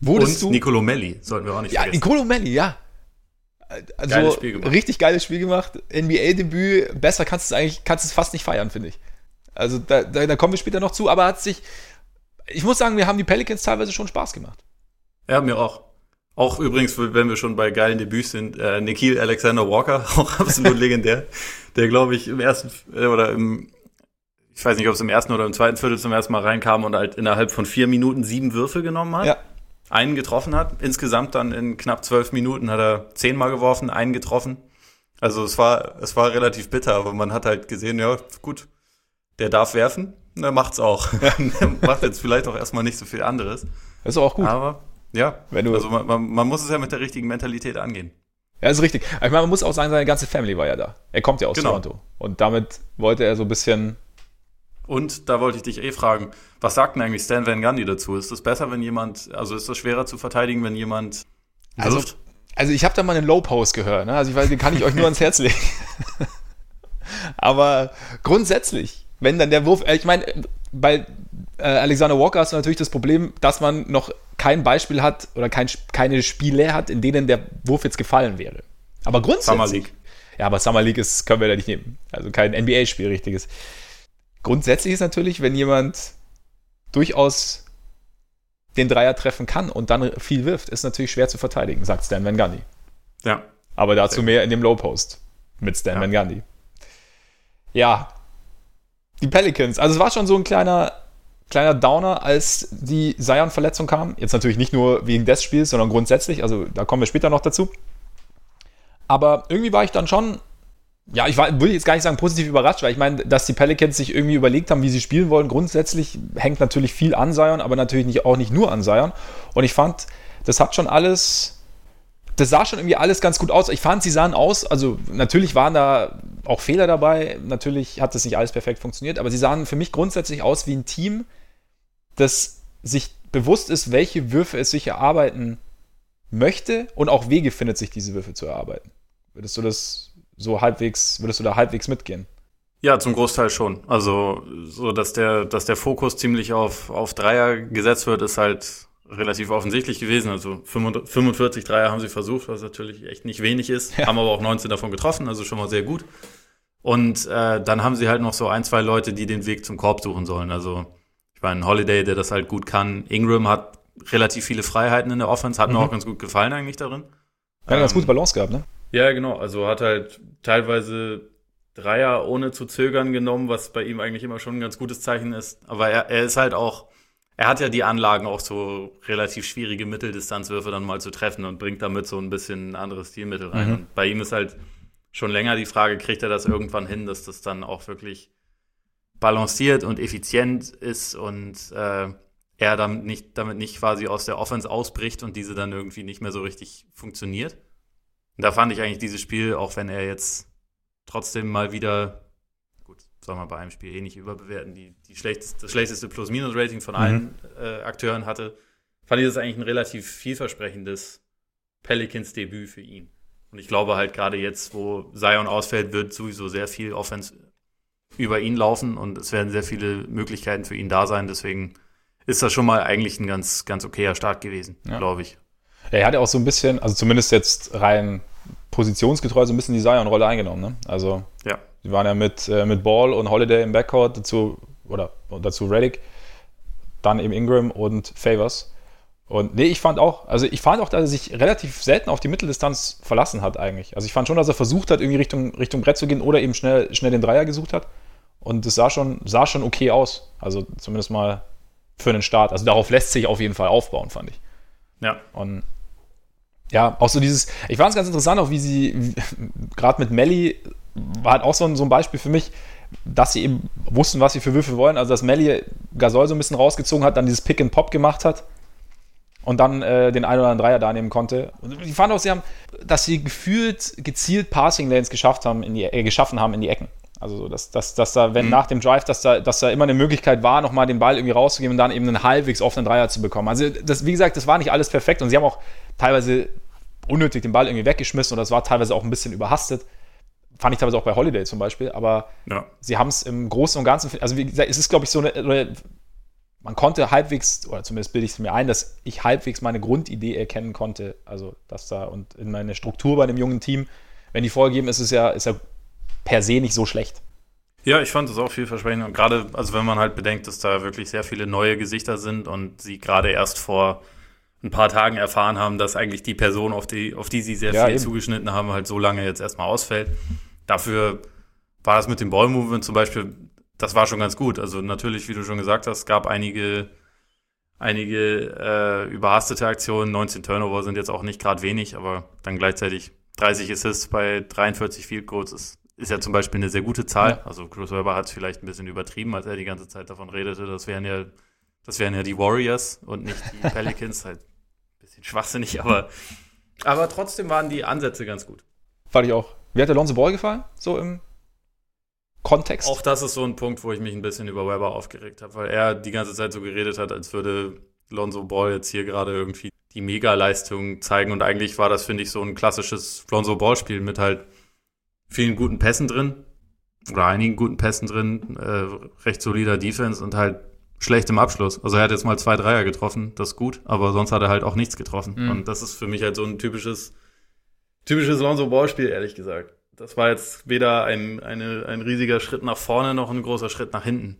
Wurdest und du? Nicolo Melli, sollten wir auch nicht ja, vergessen. Ja, Nicolo Melli, ja. Also, geiles Spiel gemacht. richtig geiles Spiel gemacht. NBA-Debüt, besser kannst du es eigentlich, kannst es fast nicht feiern, finde ich. Also da, da, da, kommen wir später noch zu, aber hat sich, ich muss sagen, wir haben die Pelicans teilweise schon Spaß gemacht. Ja, mir auch. Auch übrigens, wenn wir schon bei geilen Debüts sind, äh, Nikhil Alexander Walker, auch absolut legendär, der glaube ich im ersten äh, oder im, ich weiß nicht, ob es im ersten oder im zweiten Viertel zum ersten Mal reinkam und halt innerhalb von vier Minuten sieben Würfe genommen hat. Ja einen getroffen hat. Insgesamt dann in knapp zwölf Minuten hat er zehnmal geworfen, einen getroffen. Also es war, es war relativ bitter, aber man hat halt gesehen, ja, gut, der darf werfen, er macht's auch. macht jetzt vielleicht auch erstmal nicht so viel anderes. Das ist auch gut. Aber ja, Wenn du also man, man, man muss es ja mit der richtigen Mentalität angehen. Ja, ist richtig. Ich meine, man muss auch sagen, seine ganze Family war ja da. Er kommt ja aus genau. Toronto. Und damit wollte er so ein bisschen und da wollte ich dich eh fragen, was sagt denn eigentlich Stan Van Gundy dazu? Ist es besser, wenn jemand, also ist es schwerer zu verteidigen, wenn jemand also, wirft? Also, ich habe da mal einen Low Post gehört, ne? also ich weiß, den kann ich euch nur ans Herz legen. Aber grundsätzlich, wenn dann der Wurf, äh, ich meine, bei Alexander Walker hast du natürlich das Problem, dass man noch kein Beispiel hat oder kein, keine Spiele hat, in denen der Wurf jetzt gefallen wäre. Aber grundsätzlich. Summer League. Ja, aber Summer League ist, können wir da nicht nehmen. Also kein NBA-Spiel richtiges. Grundsätzlich ist natürlich, wenn jemand durchaus den Dreier treffen kann und dann viel wirft, ist natürlich schwer zu verteidigen, sagt Stan Van Gundy. Ja. Aber dazu mehr in dem Low Post mit Stan ja. Van Gundy. Ja. Die Pelicans. Also es war schon so ein kleiner, kleiner Downer, als die Zion-Verletzung kam. Jetzt natürlich nicht nur wegen des Spiels, sondern grundsätzlich. Also da kommen wir später noch dazu. Aber irgendwie war ich dann schon ja, ich war, würde jetzt gar nicht sagen positiv überrascht, weil ich meine, dass die Pelicans sich irgendwie überlegt haben, wie sie spielen wollen. Grundsätzlich hängt natürlich viel an Zion, aber natürlich nicht, auch nicht nur an Zion. Und ich fand, das hat schon alles, das sah schon irgendwie alles ganz gut aus. Ich fand, sie sahen aus, also natürlich waren da auch Fehler dabei, natürlich hat das nicht alles perfekt funktioniert, aber sie sahen für mich grundsätzlich aus wie ein Team, das sich bewusst ist, welche Würfe es sich erarbeiten möchte und auch Wege findet, sich diese Würfe zu erarbeiten. Würdest du das so halbwegs, würdest du da halbwegs mitgehen? Ja, zum Großteil schon. Also, so dass der, dass der Fokus ziemlich auf, auf Dreier gesetzt wird, ist halt relativ offensichtlich gewesen. Also 45 Dreier haben sie versucht, was natürlich echt nicht wenig ist, ja. haben aber auch 19 davon getroffen, also schon mal sehr gut. Und äh, dann haben sie halt noch so ein, zwei Leute, die den Weg zum Korb suchen sollen. Also ich meine, Holiday, der das halt gut kann. Ingram hat relativ viele Freiheiten in der Offense, hat mhm. mir auch ganz gut gefallen eigentlich darin. Ja, ähm, ganz gute Balance gehabt, ne? Ja, genau. Also hat halt teilweise Dreier ohne zu zögern genommen, was bei ihm eigentlich immer schon ein ganz gutes Zeichen ist. Aber er, er ist halt auch, er hat ja die Anlagen auch so relativ schwierige Mitteldistanzwürfe dann mal zu treffen und bringt damit so ein bisschen ein anderes Stilmittel rein. Mhm. Und bei ihm ist halt schon länger die Frage, kriegt er das irgendwann hin, dass das dann auch wirklich balanciert und effizient ist und äh, er damit nicht, damit nicht quasi aus der Offense ausbricht und diese dann irgendwie nicht mehr so richtig funktioniert. Und da fand ich eigentlich dieses Spiel, auch wenn er jetzt trotzdem mal wieder, gut, soll man bei einem Spiel eh nicht überbewerten, die, die schlechteste, das schlechteste Plus-Minus-Rating von mhm. allen äh, Akteuren hatte, fand ich das eigentlich ein relativ vielversprechendes Pelicans-Debüt für ihn. Und ich glaube halt gerade jetzt, wo Zion ausfällt, wird sowieso sehr viel Offense über ihn laufen und es werden sehr viele Möglichkeiten für ihn da sein. Deswegen ist das schon mal eigentlich ein ganz, ganz okayer Start gewesen, ja. glaube ich. Ja, er hat ja auch so ein bisschen, also zumindest jetzt rein positionsgetreu, so ein bisschen die Zion-Rolle eingenommen. Ne? Also, ja. sie waren ja mit, äh, mit Ball und Holiday im Backcourt, dazu, oder dazu Reddick, dann eben Ingram und Favors. Und nee, ich fand auch, also ich fand auch, dass er sich relativ selten auf die Mitteldistanz verlassen hat eigentlich. Also ich fand schon, dass er versucht hat, irgendwie Richtung, Richtung Brett zu gehen oder eben schnell, schnell den Dreier gesucht hat. Und es sah schon, sah schon okay aus. Also zumindest mal für einen Start. Also darauf lässt sich auf jeden Fall aufbauen, fand ich. Ja. Und ja, auch so dieses, ich fand es ganz interessant, auch wie sie, gerade mit Melly, war halt auch so ein, so ein Beispiel für mich, dass sie eben wussten, was sie für Würfe wollen. Also dass Melly Gasol so ein bisschen rausgezogen hat, dann dieses Pick and Pop gemacht hat und dann äh, den einen oder anderen Dreier da nehmen konnte. Und ich fand auch, sie haben, dass sie gefühlt gezielt Passing Lanes geschafft haben in die, äh, geschaffen haben in die Ecken. Also dass, dass, dass da, wenn mhm. nach dem Drive, dass da, dass da immer eine Möglichkeit war, nochmal den Ball irgendwie rauszugeben und dann eben einen halbwegs offenen Dreier zu bekommen. Also das, wie gesagt, das war nicht alles perfekt und sie haben auch teilweise unnötig den Ball irgendwie weggeschmissen und das war teilweise auch ein bisschen überhastet. Fand ich teilweise auch bei Holiday zum Beispiel, aber ja. sie haben es im Großen und Ganzen, also wie gesagt, es ist, glaube ich, so eine, man konnte halbwegs, oder zumindest bilde ich es mir ein, dass ich halbwegs meine Grundidee erkennen konnte. Also, dass da und in meine Struktur bei einem jungen Team, wenn die vorgegeben ist, ist ja, ist ja per se nicht so schlecht. Ja, ich fand das auch vielversprechend. Und gerade, also wenn man halt bedenkt, dass da wirklich sehr viele neue Gesichter sind und sie gerade erst vor ein paar Tagen erfahren haben, dass eigentlich die Person, auf die, auf die sie sehr ja, viel eben. zugeschnitten haben, halt so lange jetzt erstmal ausfällt. Dafür war das mit dem Ball-Movement zum Beispiel das war schon ganz gut. Also natürlich, wie du schon gesagt hast, gab einige, einige äh, überhastete Aktionen. 19 Turnover sind jetzt auch nicht gerade wenig, aber dann gleichzeitig 30 Assists bei 43 Field Goals ist, ist ja zum Beispiel eine sehr gute Zahl. Ja. Also Chris Webber hat es vielleicht ein bisschen übertrieben, als er die ganze Zeit davon redete. Das wären ja, das wären ja die Warriors und nicht die Pelicans. halt ein bisschen schwachsinnig, aber, aber trotzdem waren die Ansätze ganz gut. Fand ich auch. Wie hat der Lonzo Ball gefallen? So im Kontext. Auch das ist so ein Punkt, wo ich mich ein bisschen über Weber aufgeregt habe, weil er die ganze Zeit so geredet hat, als würde Lonzo Ball jetzt hier gerade irgendwie die Mega-Leistung zeigen. Und eigentlich war das, finde ich, so ein klassisches Lonzo Ball-Spiel mit halt vielen guten Pässen drin oder einigen guten Pässen drin, äh, recht solider Defense und halt schlechtem Abschluss. Also er hat jetzt mal zwei Dreier getroffen, das ist gut, aber sonst hat er halt auch nichts getroffen. Mhm. Und das ist für mich halt so ein typisches, typisches Lonzo Ball-Spiel, ehrlich gesagt das war jetzt weder ein, eine, ein riesiger Schritt nach vorne noch ein großer Schritt nach hinten.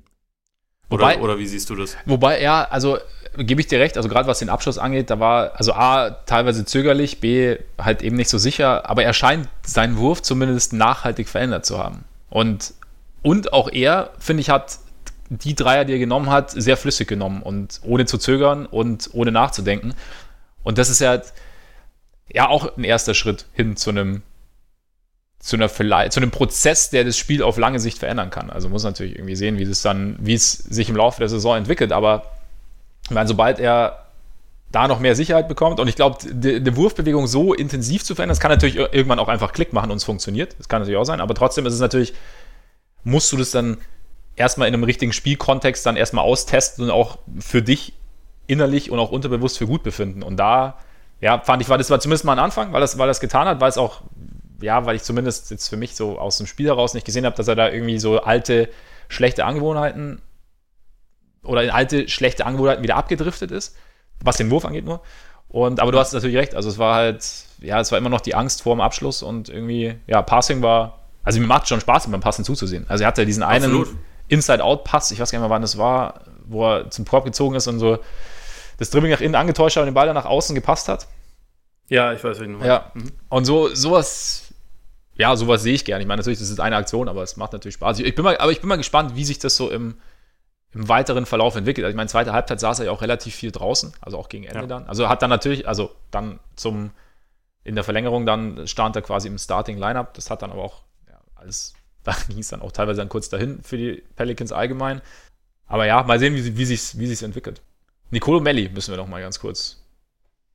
Oder, wobei, oder wie siehst du das? Wobei, ja, also gebe ich dir recht, also gerade was den Abschluss angeht, da war, also A, teilweise zögerlich, B, halt eben nicht so sicher, aber er scheint seinen Wurf zumindest nachhaltig verändert zu haben. Und, und auch er, finde ich, hat die Dreier, die er genommen hat, sehr flüssig genommen und ohne zu zögern und ohne nachzudenken. Und das ist ja, ja auch ein erster Schritt hin zu einem zu einer zu einem Prozess, der das Spiel auf lange Sicht verändern kann. Also muss natürlich irgendwie sehen, wie es dann, wie es sich im Laufe der Saison entwickelt. Aber ich meine, sobald er da noch mehr Sicherheit bekommt und ich glaube, die, die, Wurfbewegung so intensiv zu verändern, das kann natürlich irgendwann auch einfach Klick machen und es funktioniert. Das kann natürlich auch sein. Aber trotzdem ist es natürlich, musst du das dann erstmal in einem richtigen Spielkontext dann erstmal austesten und auch für dich innerlich und auch unterbewusst für gut befinden. Und da, ja, fand ich, war das war zumindest mal ein Anfang, weil das, weil das getan hat, weil es auch ja, weil ich zumindest jetzt für mich so aus dem Spiel heraus nicht gesehen habe, dass er da irgendwie so alte, schlechte Angewohnheiten oder in alte, schlechte Angewohnheiten wieder abgedriftet ist, was den Wurf angeht nur. Und, aber du hast natürlich recht, also es war halt, ja, es war immer noch die Angst vor dem Abschluss und irgendwie, ja, Passing war, also mir macht schon Spaß, beim Passen zuzusehen. Also er hatte diesen einen Inside-Out-Pass, ich weiß gar nicht mehr, wann das war, wo er zum Korb gezogen ist und so das Dribbling nach innen angetäuscht hat und den Ball dann nach außen gepasst hat. Ja, ich weiß, wie du meinst. Ja, mhm. und so, sowas ja, sowas sehe ich gerne. Ich meine, natürlich, das ist eine Aktion, aber es macht natürlich Spaß. Ich bin mal, aber ich bin mal gespannt, wie sich das so im, im weiteren Verlauf entwickelt. Also ich meine, zweite Halbzeit saß er ja auch relativ viel draußen, also auch gegen Ende ja. dann. Also hat dann natürlich, also dann zum, in der Verlängerung dann stand er quasi im Starting Lineup. Das hat dann aber auch ja, alles, da ging es dann auch teilweise dann kurz dahin für die Pelicans allgemein. Aber ja, mal sehen, wie, wie sich wie sich's entwickelt. Nicolo Melli müssen wir noch mal ganz kurz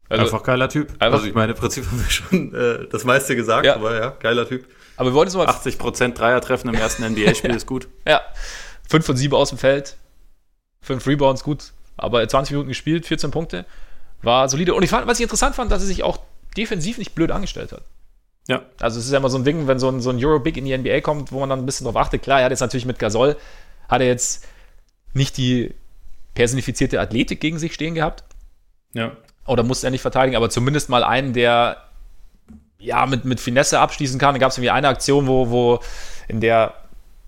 also, einfach geiler Typ. Einfach, also ich meine, im Prinzip haben wir schon äh, das meiste gesagt, ja. aber ja, geiler Typ. Aber wir wollten so 80% Dreier treffen im ersten NBA-Spiel ist gut. Ja, 5 von 7 aus dem Feld, 5 Rebounds, gut. Aber 20 Minuten gespielt, 14 Punkte, war solide. Und ich fand, was ich interessant fand, dass er sich auch defensiv nicht blöd angestellt hat. Ja. Also es ist ja immer so ein Ding, wenn so ein, so ein Euro-Big in die NBA kommt, wo man dann ein bisschen drauf achtet. Klar, er hat jetzt natürlich mit Gasol, hat er jetzt nicht die personifizierte Athletik gegen sich stehen gehabt. Ja. Oder musste er nicht verteidigen, aber zumindest mal einen, der ja mit, mit Finesse abschließen kann. Da gab es irgendwie eine Aktion, wo, wo in der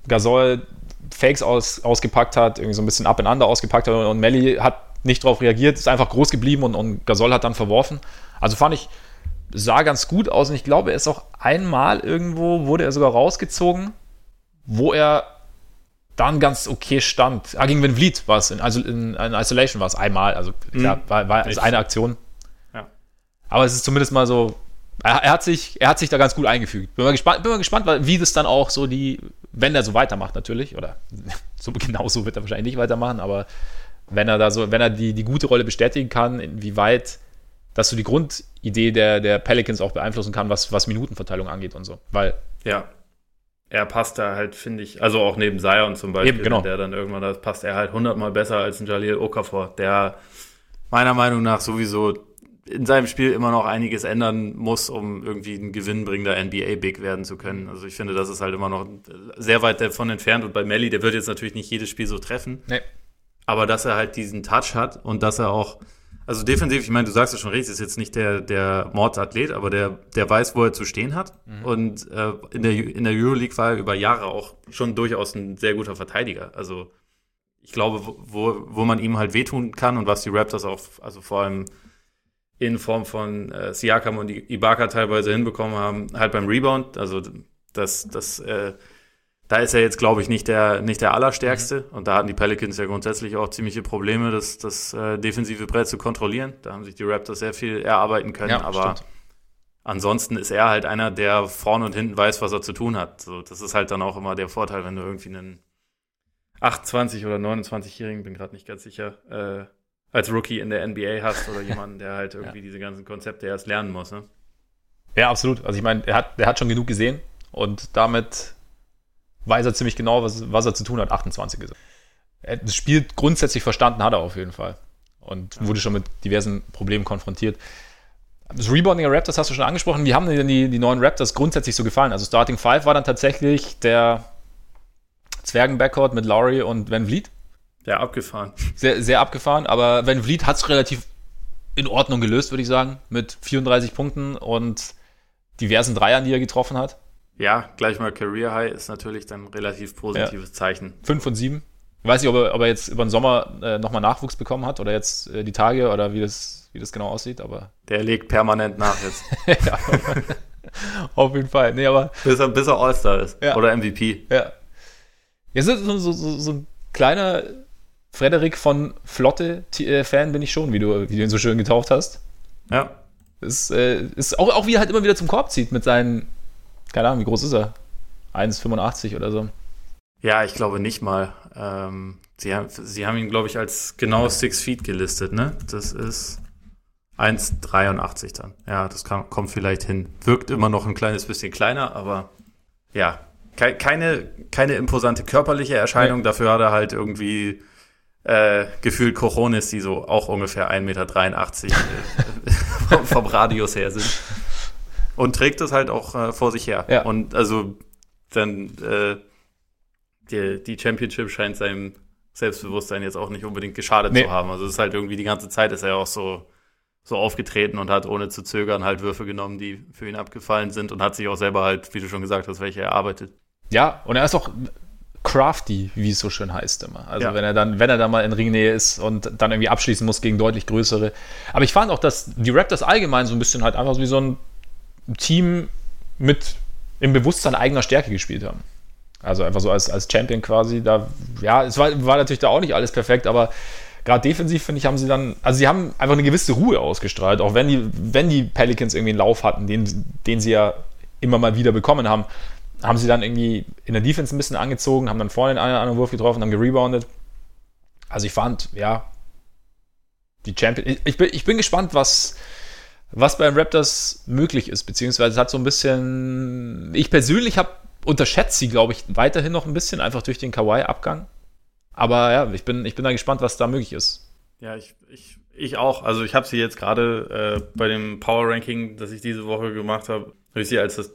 Gasol Fakes aus, ausgepackt hat, irgendwie so ein bisschen up and under ausgepackt hat und, und Melly hat nicht darauf reagiert, ist einfach groß geblieben und, und Gasol hat dann verworfen. Also fand ich, sah ganz gut aus und ich glaube, er ist auch einmal irgendwo, wurde er sogar rausgezogen, wo er dann ganz okay stand. Ah, gegen Van Vliet war es, in, also in, in Isolation war es einmal, also klar, mhm. war, war es eine Aktion. Ja. Aber es ist zumindest mal so, er, er, hat sich, er hat sich da ganz gut eingefügt. Bin mal gespannt, bin mal gespannt wie das dann auch so die, wenn er so weitermacht natürlich, oder so genau so wird er wahrscheinlich nicht weitermachen, aber wenn er da so, wenn er die, die gute Rolle bestätigen kann, inwieweit dass du die Grundidee der, der Pelicans auch beeinflussen kann, was, was Minutenverteilung angeht und so. Weil. Ja. Er passt da halt, finde ich, also auch neben Zion zum Beispiel, eben, genau. der dann irgendwann, da passt er halt hundertmal besser als ein Jalil Okafor, der meiner Meinung nach sowieso in seinem Spiel immer noch einiges ändern muss, um irgendwie ein gewinnbringender NBA-Big werden zu können. Also ich finde, das ist halt immer noch sehr weit davon entfernt. Und bei Melly, der wird jetzt natürlich nicht jedes Spiel so treffen. Nee. Aber dass er halt diesen Touch hat und dass er auch also defensiv, ich meine, du sagst es schon richtig, ist jetzt nicht der, der Mordathlet, aber der, der weiß, wo er zu stehen hat. Mhm. Und äh, in, der, in der Euroleague war er über Jahre auch schon durchaus ein sehr guter Verteidiger. Also ich glaube, wo, wo man ihm halt wehtun kann und was die Raptors auch, also vor allem in Form von äh, Siakam und Ibaka teilweise hinbekommen haben, halt beim Rebound. Also das, das äh, da ist er jetzt, glaube ich, nicht der, nicht der Allerstärkste. Und da hatten die Pelicans ja grundsätzlich auch ziemliche Probleme, das, das äh, defensive Brett zu kontrollieren. Da haben sich die Raptors sehr viel erarbeiten können. Ja, aber stimmt. ansonsten ist er halt einer, der vorne und hinten weiß, was er zu tun hat. So, das ist halt dann auch immer der Vorteil, wenn du irgendwie einen 28- oder 29-Jährigen, bin gerade nicht ganz sicher, äh, als Rookie in der NBA hast oder jemanden, der halt irgendwie ja. diese ganzen Konzepte erst lernen muss. Ne? Ja, absolut. Also ich meine, er hat, er hat schon genug gesehen und damit weiß er ziemlich genau, was, was er zu tun hat. 28 ist er. Das Spiel grundsätzlich verstanden hat er auf jeden Fall. Und ja. wurde schon mit diversen Problemen konfrontiert. Das Rebounding der Raptors hast du schon angesprochen. Wie haben denn die, die neuen Raptors grundsätzlich so gefallen? Also Starting Five war dann tatsächlich der Zwergen-Backcourt mit Laurie und Van Vliet. Sehr abgefahren. Sehr, sehr abgefahren, aber Van Vliet hat es relativ in Ordnung gelöst, würde ich sagen, mit 34 Punkten und diversen Dreiern, die er getroffen hat. Ja, gleich mal Career High ist natürlich dann ein relativ positives ja. Zeichen. Fünf von sieben. Ich weiß nicht, ob er, ob er jetzt über den Sommer äh, nochmal Nachwuchs bekommen hat oder jetzt äh, die Tage oder wie das, wie das genau aussieht, aber. Der legt permanent nach jetzt. ja, auf jeden Fall. Nee, aber. Bis er, bis er All-Star ist. Ja. Oder MVP. Ja. Jetzt ist so, so, so, so ein kleiner Frederik von Flotte-Fan äh, bin ich schon, wie du, wie du ihn so schön getauft hast. Ja. Ist, äh, ist auch, auch wie er halt immer wieder zum Korb zieht mit seinen keine Ahnung, wie groß ist er? 1,85 oder so. Ja, ich glaube nicht mal. Ähm, sie, haben, sie haben ihn, glaube ich, als genau 6 Feet gelistet, ne? Das ist 1,83 dann. Ja, das kann, kommt vielleicht hin. Wirkt immer noch ein kleines bisschen kleiner, aber ja, ke keine, keine imposante körperliche Erscheinung. Nee. Dafür hat er halt irgendwie äh, gefühlt Coronis, die so auch ungefähr 1,83 Meter äh, vom, vom Radius her sind und trägt es halt auch äh, vor sich her. Ja. Und also dann äh, die, die Championship scheint seinem Selbstbewusstsein jetzt auch nicht unbedingt geschadet nee. zu haben. Also es ist halt irgendwie die ganze Zeit ist er auch so so aufgetreten und hat ohne zu zögern halt Würfe genommen, die für ihn abgefallen sind und hat sich auch selber halt, wie du schon gesagt hast, welche erarbeitet. Ja, und er ist auch crafty, wie es so schön heißt immer. Also ja. wenn er dann, wenn er dann mal in Ringnähe ist und dann irgendwie abschließen muss gegen deutlich größere. Aber ich fand auch, dass die Raptors allgemein so ein bisschen halt einfach wie so ein Team mit im Bewusstsein eigener Stärke gespielt haben. Also einfach so als, als Champion quasi. Da, ja, es war, war natürlich da auch nicht alles perfekt, aber gerade defensiv, finde ich, haben sie dann, also sie haben einfach eine gewisse Ruhe ausgestrahlt, auch wenn die, wenn die Pelicans irgendwie einen Lauf hatten, den, den sie ja immer mal wieder bekommen haben, haben sie dann irgendwie in der Defense ein bisschen angezogen, haben dann vorne den einen oder anderen Wurf getroffen, haben gereboundet. Also ich fand, ja, die Champion, ich, ich, bin, ich bin gespannt, was, was beim Raptors möglich ist, beziehungsweise es hat so ein bisschen, ich persönlich habe unterschätzt sie, glaube ich, weiterhin noch ein bisschen, einfach durch den Kawhi-Abgang. Aber ja, ich bin, ich bin da gespannt, was da möglich ist. Ja, ich, ich, ich auch. Also ich habe sie jetzt gerade äh, bei dem Power Ranking, das ich diese Woche gemacht habe, habe ich sie als das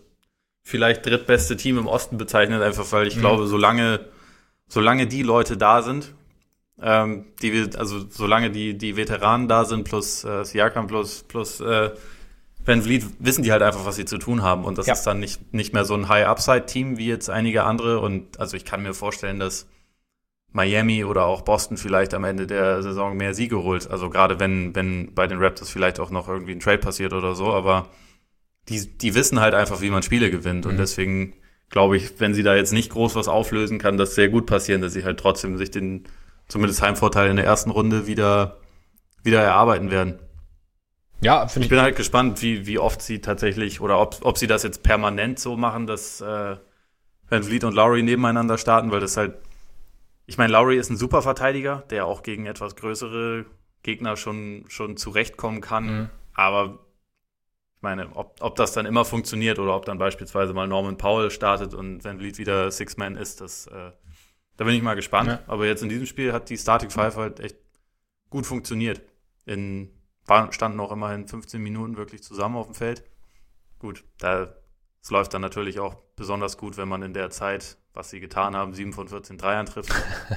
vielleicht drittbeste Team im Osten bezeichnet, einfach weil ich mhm. glaube, solange, solange die Leute da sind, ähm, die wir, also solange die, die Veteranen da sind, plus äh, Siakam, plus, plus äh, Van Vliet, wissen die halt einfach, was sie zu tun haben. Und das ja. ist dann nicht, nicht mehr so ein High-Upside-Team wie jetzt einige andere. Und also ich kann mir vorstellen, dass Miami oder auch Boston vielleicht am Ende der Saison mehr Siege holt. Also gerade wenn, wenn bei den Raptors vielleicht auch noch irgendwie ein Trade passiert oder so, aber die, die wissen halt einfach, wie man Spiele gewinnt. Und mhm. deswegen glaube ich, wenn sie da jetzt nicht groß was auflösen, kann das sehr gut passieren, dass sie halt trotzdem sich den zumindest Heimvorteil in der ersten Runde wieder, wieder erarbeiten werden. Ja, finde ich. Ich bin halt gespannt, wie, wie oft sie tatsächlich oder ob, ob sie das jetzt permanent so machen, dass äh, Van Vliet und Lowry nebeneinander starten, weil das halt ich meine, Lowry ist ein super Verteidiger, der auch gegen etwas größere Gegner schon, schon zurechtkommen kann. Mhm. Aber ich meine, ob, ob das dann immer funktioniert oder ob dann beispielsweise mal Norman Powell startet und Van Vliet wieder Six-Man ist, das, äh, da bin ich mal gespannt. Ja. Aber jetzt in diesem Spiel hat die Static Five halt echt gut funktioniert. In, standen auch immerhin 15 Minuten wirklich zusammen auf dem Feld. Gut, da es läuft dann natürlich auch besonders gut, wenn man in der Zeit, was sie getan haben, 7 von 14 Dreiern trifft. Äh,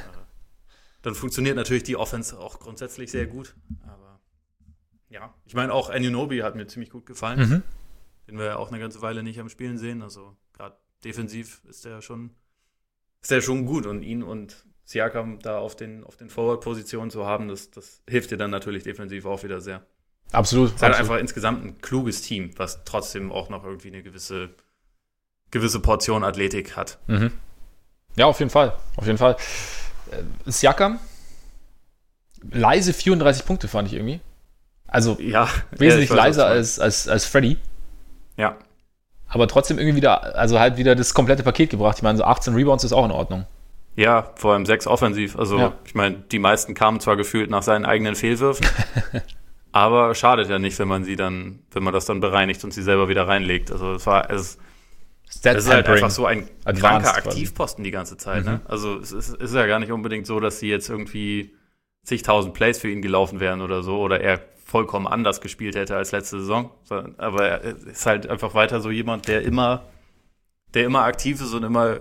dann funktioniert natürlich die Offense auch grundsätzlich sehr gut. Aber ja, ich meine, auch Anunobi hat mir ziemlich gut gefallen. Mhm. Den wir ja auch eine ganze Weile nicht am Spielen sehen. Also gerade defensiv ist der schon, ist der schon gut. Und ihn und Siakam da auf den, auf den Forward-Positionen zu haben, das, das hilft dir dann natürlich defensiv auch wieder sehr. Absolut. Es ist halt einfach insgesamt ein kluges Team, was trotzdem auch noch irgendwie eine gewisse, gewisse Portion Athletik hat. Mhm. Ja, auf jeden Fall. Auf jeden Fall. Äh, Siakam, leise 34 Punkte fand ich irgendwie. Also ja, wesentlich ja, leiser als, als, als Freddy. Ja. Aber trotzdem irgendwie wieder, also halt wieder das komplette Paket gebracht. Ich meine, so 18 Rebounds ist auch in Ordnung. Ja, vor allem sechs offensiv. Also ja. ich meine, die meisten kamen zwar gefühlt nach seinen eigenen Fehlwürfen, Aber schadet ja nicht, wenn man sie dann, wenn man das dann bereinigt und sie selber wieder reinlegt. Also es war, es, das ist halt einfach so ein kranker Aktivposten die ganze Zeit. Ne? Mhm. Ne? Also es ist, ist ja gar nicht unbedingt so, dass sie jetzt irgendwie zigtausend Plays für ihn gelaufen wären oder so oder er vollkommen anders gespielt hätte als letzte Saison. Aber er ist halt einfach weiter so jemand, der immer, der immer aktiv ist und immer,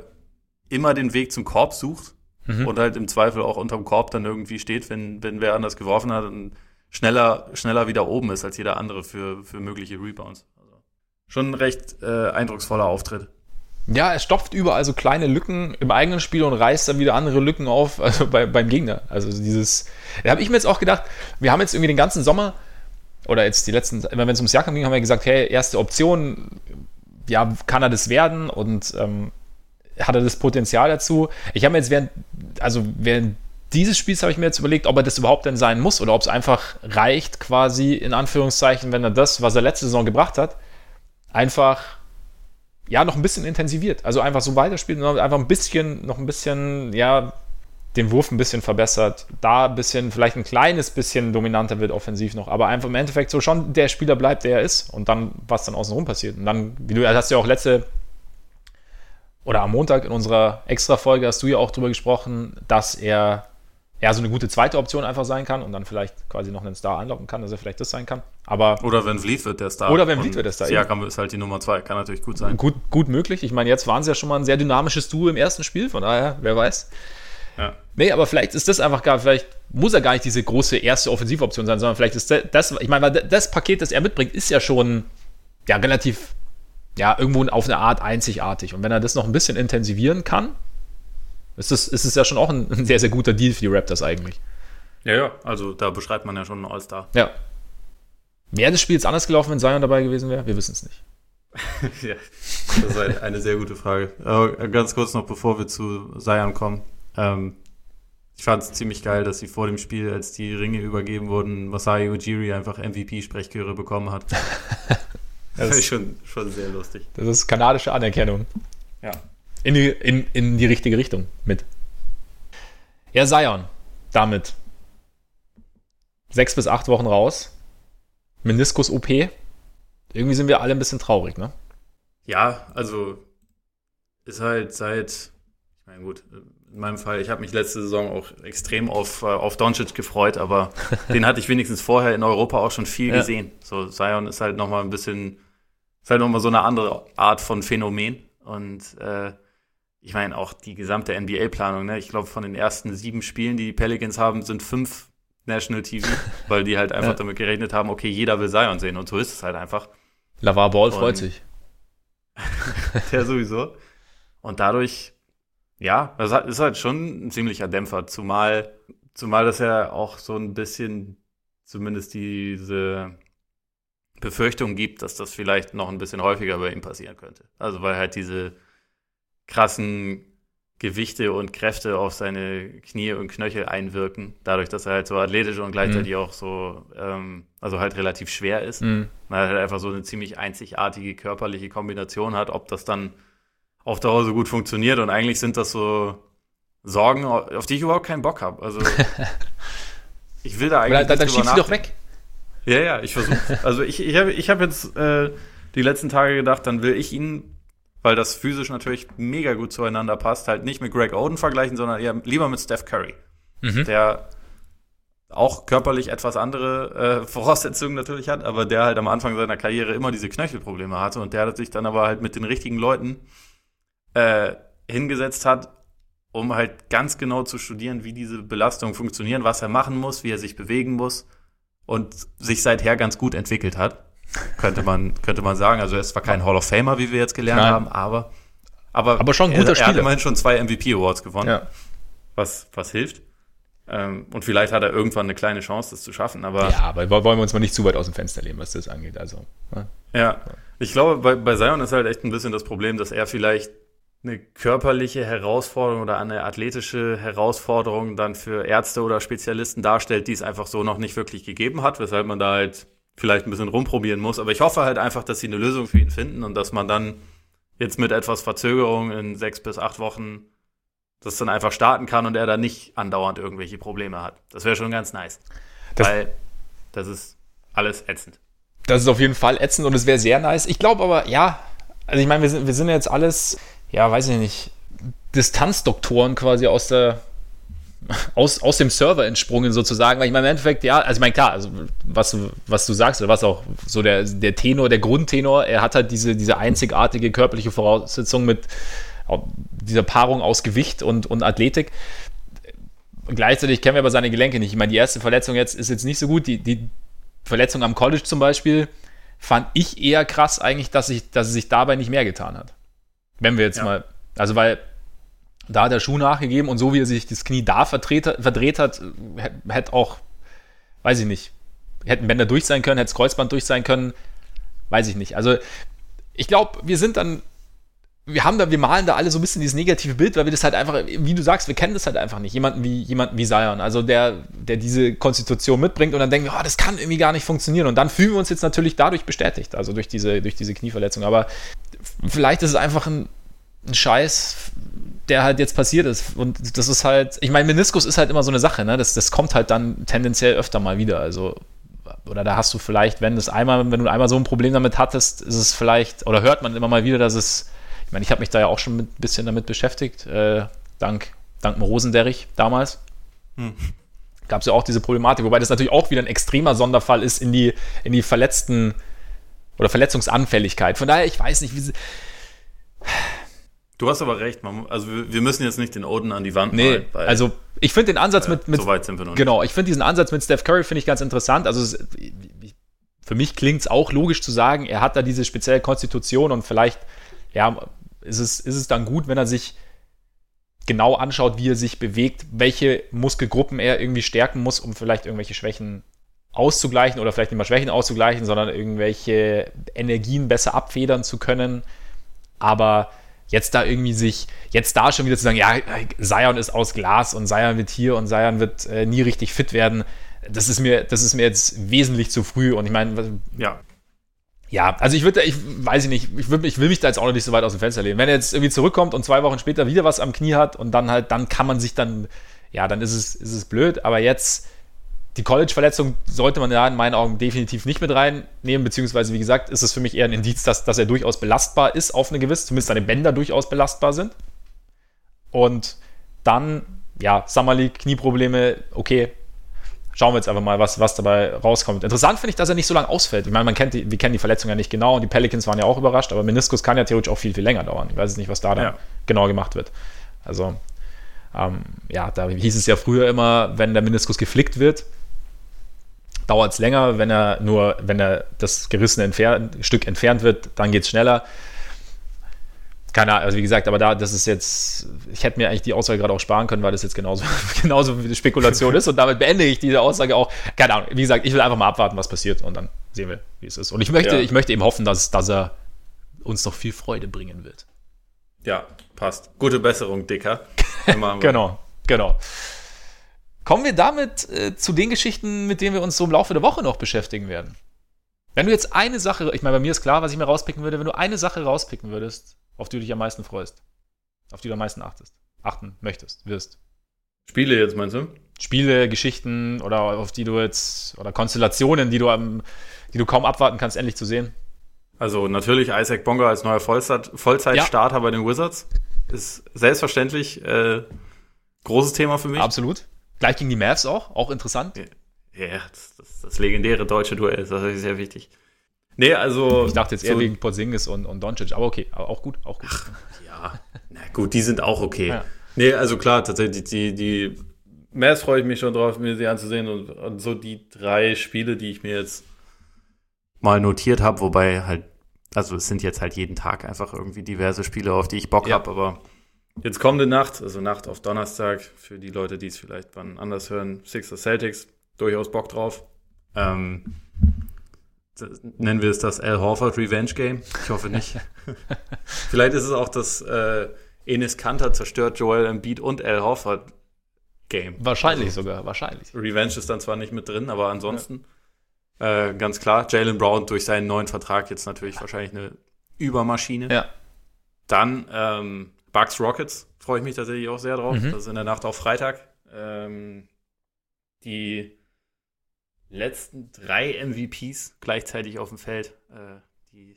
immer den Weg zum Korb sucht mhm. und halt im Zweifel auch unterm Korb dann irgendwie steht, wenn, wenn wer anders geworfen hat. Und schneller, schneller wieder oben ist als jeder andere für, für mögliche Rebounds. Also schon ein recht äh, eindrucksvoller Auftritt. Ja, er stopft überall so kleine Lücken im eigenen Spiel und reißt dann wieder andere Lücken auf, also bei, beim Gegner. Also dieses, da habe ich mir jetzt auch gedacht, wir haben jetzt irgendwie den ganzen Sommer oder jetzt die letzten, immer wenn es ums Jahr ging, haben wir gesagt, hey, erste Option, ja, kann er das werden und ähm, hat er das Potenzial dazu? Ich habe mir jetzt während, also während dieses Spiels habe ich mir jetzt überlegt, ob er das überhaupt denn sein muss oder ob es einfach reicht, quasi in Anführungszeichen, wenn er das, was er letzte Saison gebracht hat, einfach ja noch ein bisschen intensiviert. Also einfach so weiterspielt und einfach ein bisschen, noch ein bisschen, ja, den Wurf ein bisschen verbessert, da ein bisschen, vielleicht ein kleines bisschen dominanter wird offensiv noch, aber einfach im Endeffekt so schon der Spieler bleibt, der er ist und dann, was dann außenrum passiert. Und dann, wie du hast ja auch letzte oder am Montag in unserer Extra-Folge hast du ja auch drüber gesprochen, dass er ja, so eine gute zweite Option einfach sein kann und dann vielleicht quasi noch einen Star anlocken kann, dass er vielleicht das sein kann. Aber oder wenn Vliet wird der Star. Oder wenn Vliet wird der Star. Siakam ist halt die Nummer zwei, kann natürlich gut sein. Gut, gut möglich. Ich meine, jetzt waren sie ja schon mal ein sehr dynamisches Duo im ersten Spiel, von daher, wer weiß. Ja. Nee, aber vielleicht ist das einfach gar, vielleicht muss er gar nicht diese große erste Offensivoption sein, sondern vielleicht ist das, ich meine, weil das Paket, das er mitbringt, ist ja schon ja relativ, ja, irgendwo auf eine Art einzigartig. Und wenn er das noch ein bisschen intensivieren kann, ist es, ist es ja schon auch ein, ein, sehr, sehr guter Deal für die Raptors eigentlich. Ja, ja, also da beschreibt man ja schon einen All-Star. Ja. Wäre das Spiel jetzt anders gelaufen, wenn Zion dabei gewesen wäre? Wir wissen es nicht. ja, das ist eine sehr gute Frage. Aber ganz kurz noch, bevor wir zu Zion kommen. Ähm, ich fand es ziemlich geil, dass sie vor dem Spiel, als die Ringe übergeben wurden, Masai Ujiri einfach MVP-Sprechchöre bekommen hat. das ist schon, schon sehr lustig. Das ist kanadische Anerkennung. Ja in die, in, in die richtige Richtung mit. Ja, Sion, damit sechs bis acht Wochen raus. Meniskus OP. Irgendwie sind wir alle ein bisschen traurig, ne? Ja, also ist halt seit, ich meine, gut, in meinem Fall, ich habe mich letzte Saison auch extrem auf, äh, auf Doncic gefreut, aber den hatte ich wenigstens vorher in Europa auch schon viel ja. gesehen. So, Zion ist halt nochmal ein bisschen ist halt nochmal so eine andere Art von Phänomen. Und äh, ich meine auch die gesamte NBA-Planung, ne? Ich glaube, von den ersten sieben Spielen, die die Pelicans haben, sind fünf National TV, weil die halt einfach ja. damit gerechnet haben, okay, jeder will Zion sehen und so ist es halt einfach. Lavar Ball und freut sich. der sowieso. Und dadurch, ja, das ist halt schon ein ziemlicher Dämpfer, zumal, zumal das ja auch so ein bisschen zumindest diese Befürchtung gibt, dass das vielleicht noch ein bisschen häufiger bei ihm passieren könnte. Also weil halt diese krassen Gewichte und Kräfte auf seine Knie und Knöchel einwirken, dadurch, dass er halt so athletisch und gleichzeitig mhm. auch so, ähm, also halt relativ schwer ist. Mhm. Weil er halt einfach so eine ziemlich einzigartige körperliche Kombination hat, ob das dann auf Dauer so gut funktioniert. Und eigentlich sind das so Sorgen, auf die ich überhaupt keinen Bock habe. Also ich will da eigentlich. Dann, dann schiebst du doch weg. Ja, ja, ich versuche. Also ich, ich habe ich hab jetzt äh, die letzten Tage gedacht, dann will ich ihn weil das physisch natürlich mega gut zueinander passt, halt nicht mit Greg Oden vergleichen, sondern eher lieber mit Steph Curry, mhm. der auch körperlich etwas andere äh, Voraussetzungen natürlich hat, aber der halt am Anfang seiner Karriere immer diese Knöchelprobleme hatte und der sich dann aber halt mit den richtigen Leuten äh, hingesetzt hat, um halt ganz genau zu studieren, wie diese Belastungen funktionieren, was er machen muss, wie er sich bewegen muss und sich seither ganz gut entwickelt hat könnte man, könnte man sagen. Also er ist zwar kein Hall of Famer, wie wir jetzt gelernt Nein. haben, aber, aber, aber schon ein guter er, Spieler. Er hat immerhin schon zwei MVP-Awards gewonnen, ja. was, was hilft. Ähm, und vielleicht hat er irgendwann eine kleine Chance, das zu schaffen. Aber ja, aber wollen wir uns mal nicht zu weit aus dem Fenster lehnen, was das angeht. Also, ja. ja. ich glaube, bei, bei Zion ist halt echt ein bisschen das Problem, dass er vielleicht eine körperliche Herausforderung oder eine athletische Herausforderung dann für Ärzte oder Spezialisten darstellt, die es einfach so noch nicht wirklich gegeben hat, weshalb man da halt vielleicht ein bisschen rumprobieren muss. Aber ich hoffe halt einfach, dass sie eine Lösung für ihn finden und dass man dann jetzt mit etwas Verzögerung in sechs bis acht Wochen das dann einfach starten kann und er dann nicht andauernd irgendwelche Probleme hat. Das wäre schon ganz nice. Das weil das ist alles ätzend. Das ist auf jeden Fall ätzend und es wäre sehr nice. Ich glaube aber, ja, also ich meine, wir sind, wir sind jetzt alles, ja, weiß ich nicht, Distanzdoktoren quasi aus der aus, aus dem Server entsprungen sozusagen, weil ich meine, im Endeffekt, ja, also ich meine, klar, also was, was du sagst oder was auch so der, der Tenor, der Grundtenor, er hat halt diese, diese einzigartige körperliche Voraussetzung mit dieser Paarung aus Gewicht und, und Athletik. Gleichzeitig kennen wir aber seine Gelenke nicht. Ich meine, die erste Verletzung jetzt ist jetzt nicht so gut. Die, die Verletzung am College zum Beispiel fand ich eher krass eigentlich, dass, ich, dass er sich dabei nicht mehr getan hat. Wenn wir jetzt ja. mal, also weil da hat der Schuh nachgegeben und so wie er sich das Knie da verdreht, verdreht hat, hätte auch, weiß ich nicht, hätten Bänder durch sein können, hätte das Kreuzband durch sein können, weiß ich nicht. Also ich glaube, wir sind dann, wir haben da, wir malen da alle so ein bisschen dieses negative Bild, weil wir das halt einfach, wie du sagst, wir kennen das halt einfach nicht. Jemanden wie, jemanden wie Zion, also der, der diese Konstitution mitbringt und dann denken wir, oh, das kann irgendwie gar nicht funktionieren. Und dann fühlen wir uns jetzt natürlich dadurch bestätigt, also durch diese, durch diese Knieverletzung. Aber vielleicht ist es einfach ein, ein Scheiß, der halt jetzt passiert ist. Und das ist halt, ich meine, Meniskus ist halt immer so eine Sache, ne? Das, das kommt halt dann tendenziell öfter mal wieder. Also, oder da hast du vielleicht, wenn das einmal, wenn du einmal so ein Problem damit hattest, ist es vielleicht, oder hört man immer mal wieder, dass es, ich meine, ich habe mich da ja auch schon ein bisschen damit beschäftigt, äh, dank, dank Rosenderrich damals. Hm. Gab es ja auch diese Problematik, wobei das natürlich auch wieder ein extremer Sonderfall ist in die, in die Verletzten oder Verletzungsanfälligkeit. Von daher, ich weiß nicht, wie. Du hast aber recht, man, also wir müssen jetzt nicht den Oden an die Wand nee, malen. Weil, also ich finde den Ansatz äh, mit, mit so weit sind wir noch genau, ich finde diesen Ansatz mit Steph Curry finde ich ganz interessant. Also es, für mich klingt es auch logisch zu sagen, er hat da diese spezielle Konstitution und vielleicht ja ist es ist es dann gut, wenn er sich genau anschaut, wie er sich bewegt, welche Muskelgruppen er irgendwie stärken muss, um vielleicht irgendwelche Schwächen auszugleichen oder vielleicht nicht mal Schwächen auszugleichen, sondern irgendwelche Energien besser abfedern zu können. Aber jetzt da irgendwie sich, jetzt da schon wieder zu sagen, ja, Sion ist aus Glas und Sion wird hier und Sion wird äh, nie richtig fit werden, das ist mir, das ist mir jetzt wesentlich zu früh. Und ich meine, ja. Ja, also ich würde, ich weiß ich nicht, ich, würd, ich will mich da jetzt auch noch nicht so weit aus dem Fenster lehnen. Wenn er jetzt irgendwie zurückkommt und zwei Wochen später wieder was am Knie hat und dann halt, dann kann man sich dann, ja, dann ist es, ist es blöd, aber jetzt die College-Verletzung sollte man ja in meinen Augen definitiv nicht mit reinnehmen, beziehungsweise wie gesagt, ist es für mich eher ein Indiz, dass, dass er durchaus belastbar ist auf eine gewisse, zumindest seine Bänder durchaus belastbar sind. Und dann, ja, Summer League, Knieprobleme, okay, schauen wir jetzt einfach mal, was, was dabei rauskommt. Interessant finde ich, dass er nicht so lange ausfällt. Ich meine, man kennt die, wir kennen die Verletzung ja nicht genau und die Pelicans waren ja auch überrascht, aber Meniskus kann ja theoretisch auch viel, viel länger dauern. Ich weiß jetzt nicht, was da dann ja. genau gemacht wird. Also, ähm, ja, da hieß es ja früher immer, wenn der Meniskus geflickt wird, dauert es länger, wenn er nur, wenn er das gerissene Entfer Stück entfernt wird, dann geht es schneller keine Ahnung, also wie gesagt, aber da, das ist jetzt, ich hätte mir eigentlich die Aussage gerade auch sparen können, weil das jetzt genauso, genauso wie eine Spekulation ist und damit beende ich diese Aussage auch. Keine Ahnung, wie gesagt, ich will einfach mal abwarten, was passiert und dann sehen wir, wie es ist. Und ich möchte, ja. ich möchte eben hoffen, dass, dass er uns noch viel Freude bringen wird. Ja, passt. Gute Besserung, Dicker. genau, genau. Kommen wir damit äh, zu den Geschichten, mit denen wir uns so im Laufe der Woche noch beschäftigen werden. Wenn du jetzt eine Sache, ich meine, bei mir ist klar, was ich mir rauspicken würde, wenn du eine Sache rauspicken würdest, auf die du dich am meisten freust? Auf die du am meisten achtest, achten möchtest, wirst? Spiele jetzt, meinst du? Spiele, Geschichten oder auf die du jetzt, oder Konstellationen, die du, am, die du kaum abwarten kannst, endlich zu sehen? Also natürlich Isaac Bonga als neuer Vollzeitstarter ja. bei den Wizards. Ist selbstverständlich äh, großes Thema für mich. Absolut. Gleich gegen die Mavs auch, auch interessant. Ja, das, das, das legendäre deutsche Duell, das ist sehr wichtig. Nee, also. Ich dachte jetzt eher so wegen Porzingis und, und Doncic, aber okay, auch gut, auch gut. Ach, ja, na gut, die sind auch okay. Ja. Nee, also klar, tatsächlich, die, die Mavs freue ich mich schon drauf, mir sie anzusehen und, und so die drei Spiele, die ich mir jetzt mal notiert habe, wobei halt, also es sind jetzt halt jeden Tag einfach irgendwie diverse Spiele, auf die ich Bock ja. habe, aber jetzt kommende Nacht, also Nacht auf Donnerstag, für die Leute, die es vielleicht wann anders hören, Sixers Celtics, durchaus Bock drauf. Ähm, nennen wir es das Al Horford Revenge Game. Ich hoffe nicht. Vielleicht ist es auch das äh, Enes Kanter zerstört Joel Embiid und Al Horford Game. Wahrscheinlich also, sogar, wahrscheinlich. Revenge ist dann zwar nicht mit drin, aber ansonsten ja. äh, ganz klar. Jalen Brown durch seinen neuen Vertrag jetzt natürlich wahrscheinlich eine Übermaschine. Ja. Dann ähm, Bucks Rockets freue ich mich tatsächlich auch sehr drauf. Mhm. Das ist in der Nacht auf Freitag. Ähm, die letzten drei MVPs gleichzeitig auf dem Feld. Äh, die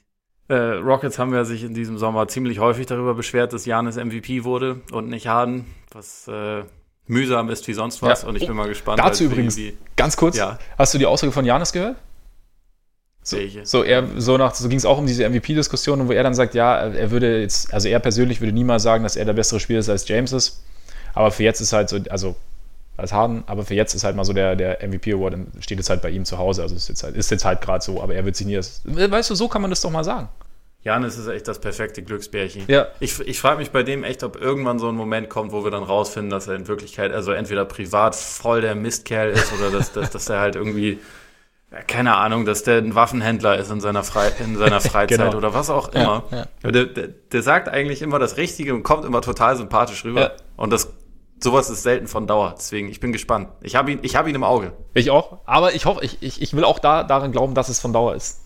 äh, Rockets haben ja sich in diesem Sommer ziemlich häufig darüber beschwert, dass Janis MVP wurde und nicht Harden, was äh, mühsam ist wie sonst was. Ja. Und ich bin mal gespannt. Dazu halt, übrigens, ganz kurz, ja. hast du die Aussage von Janis gehört? So, so er so nach so ging es auch um diese MVP-Diskussion, wo er dann sagt, ja, er würde jetzt, also er persönlich würde niemals sagen, dass er der bessere Spieler ist als James ist. Aber für jetzt ist halt so, also als Harden, aber für jetzt ist halt mal so der, der MVP Award, steht jetzt halt bei ihm zu Hause, also ist jetzt halt, ist jetzt halt gerade so, aber er wird sich nie das, weißt du, so kann man das doch mal sagen. Janis ist echt das perfekte Glücksbärchen. Ja. Ich, ich frage mich bei dem echt, ob irgendwann so ein Moment kommt, wo wir dann rausfinden, dass er in Wirklichkeit, also entweder privat voll der Mistkerl ist oder dass, dass, dass er halt irgendwie, keine Ahnung, dass der ein Waffenhändler ist in seiner, Fre in seiner Freizeit genau. oder was auch immer. Ja, ja. Der, der, der, sagt eigentlich immer das Richtige und kommt immer total sympathisch rüber. Ja. Und das sowas ist selten von Dauer. Deswegen, ich bin gespannt. Ich habe ihn, hab ihn im Auge. Ich auch. Aber ich hoffe, ich, ich, ich will auch da, daran glauben, dass es von Dauer ist.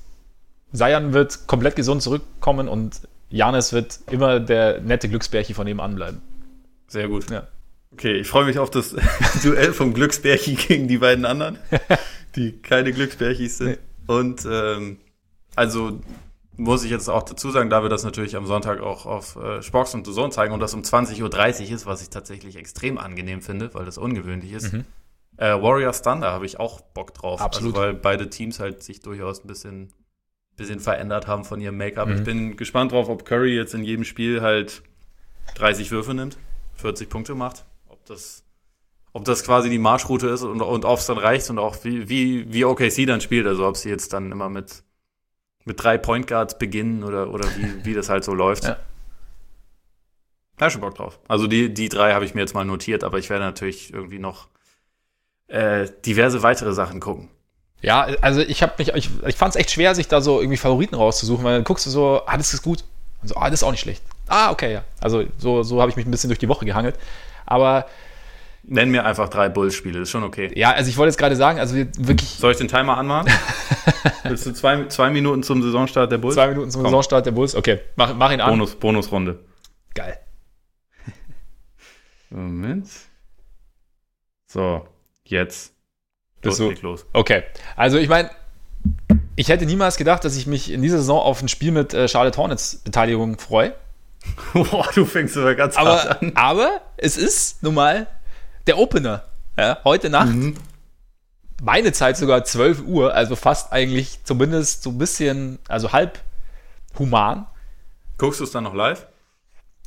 Sayan wird komplett gesund zurückkommen und Janis wird immer der nette Glücksbärchen von nebenan bleiben. Sehr gut. Ja. Okay, ich freue mich auf das Duell vom Glücksbärchen gegen die beiden anderen, die keine Glücksbärchis sind. Nee. Und ähm, also muss ich jetzt auch dazu sagen, da wir das natürlich am Sonntag auch auf äh, Sports und Zone zeigen und das um 20.30 Uhr ist, was ich tatsächlich extrem angenehm finde, weil das ungewöhnlich ist. Mhm. Äh, Warriors Thunder habe ich auch Bock drauf. Absolut. Also, weil beide Teams halt sich durchaus ein bisschen, bisschen verändert haben von ihrem Make-up. Mhm. Ich bin gespannt drauf, ob Curry jetzt in jedem Spiel halt 30 Würfe nimmt, 40 Punkte macht. Ob das, ob das quasi die Marschroute ist und, und ob es dann reicht und auch wie, wie, wie OKC dann spielt. Also ob sie jetzt dann immer mit mit drei Point Guards beginnen oder, oder wie, wie das halt so läuft. Ja. Da schon Bock drauf. Also die, die drei habe ich mir jetzt mal notiert, aber ich werde natürlich irgendwie noch äh, diverse weitere Sachen gucken. Ja, also ich habe mich, ich, ich fand es echt schwer, sich da so irgendwie Favoriten rauszusuchen, weil dann guckst du so, ah, das ist gut. Und so, ah, das ist auch nicht schlecht. Ah, okay, ja. Also so, so habe ich mich ein bisschen durch die Woche gehangelt. Aber Nenn mir einfach drei Bulls-Spiele, ist schon okay. Ja, also ich wollte jetzt gerade sagen, also wirklich. Soll ich den Timer anmachen? Willst du zwei, zwei Minuten zum Saisonstart der Bulls? Zwei Minuten zum Komm. Saisonstart der Bulls, okay. Mach, mach ihn an. Bonus, Bonusrunde. Geil. Moment. So, jetzt. Bist du? los. Okay. Also ich meine, ich hätte niemals gedacht, dass ich mich in dieser Saison auf ein Spiel mit äh, Charlotte Hornets Beteiligung freue. Boah, du fängst aber ganz aber, hart an. Aber es ist nun mal der Opener. Ja, heute Nacht. Mhm. meine Zeit sogar 12 Uhr, also fast eigentlich zumindest so ein bisschen, also halb human. Guckst du es dann noch live?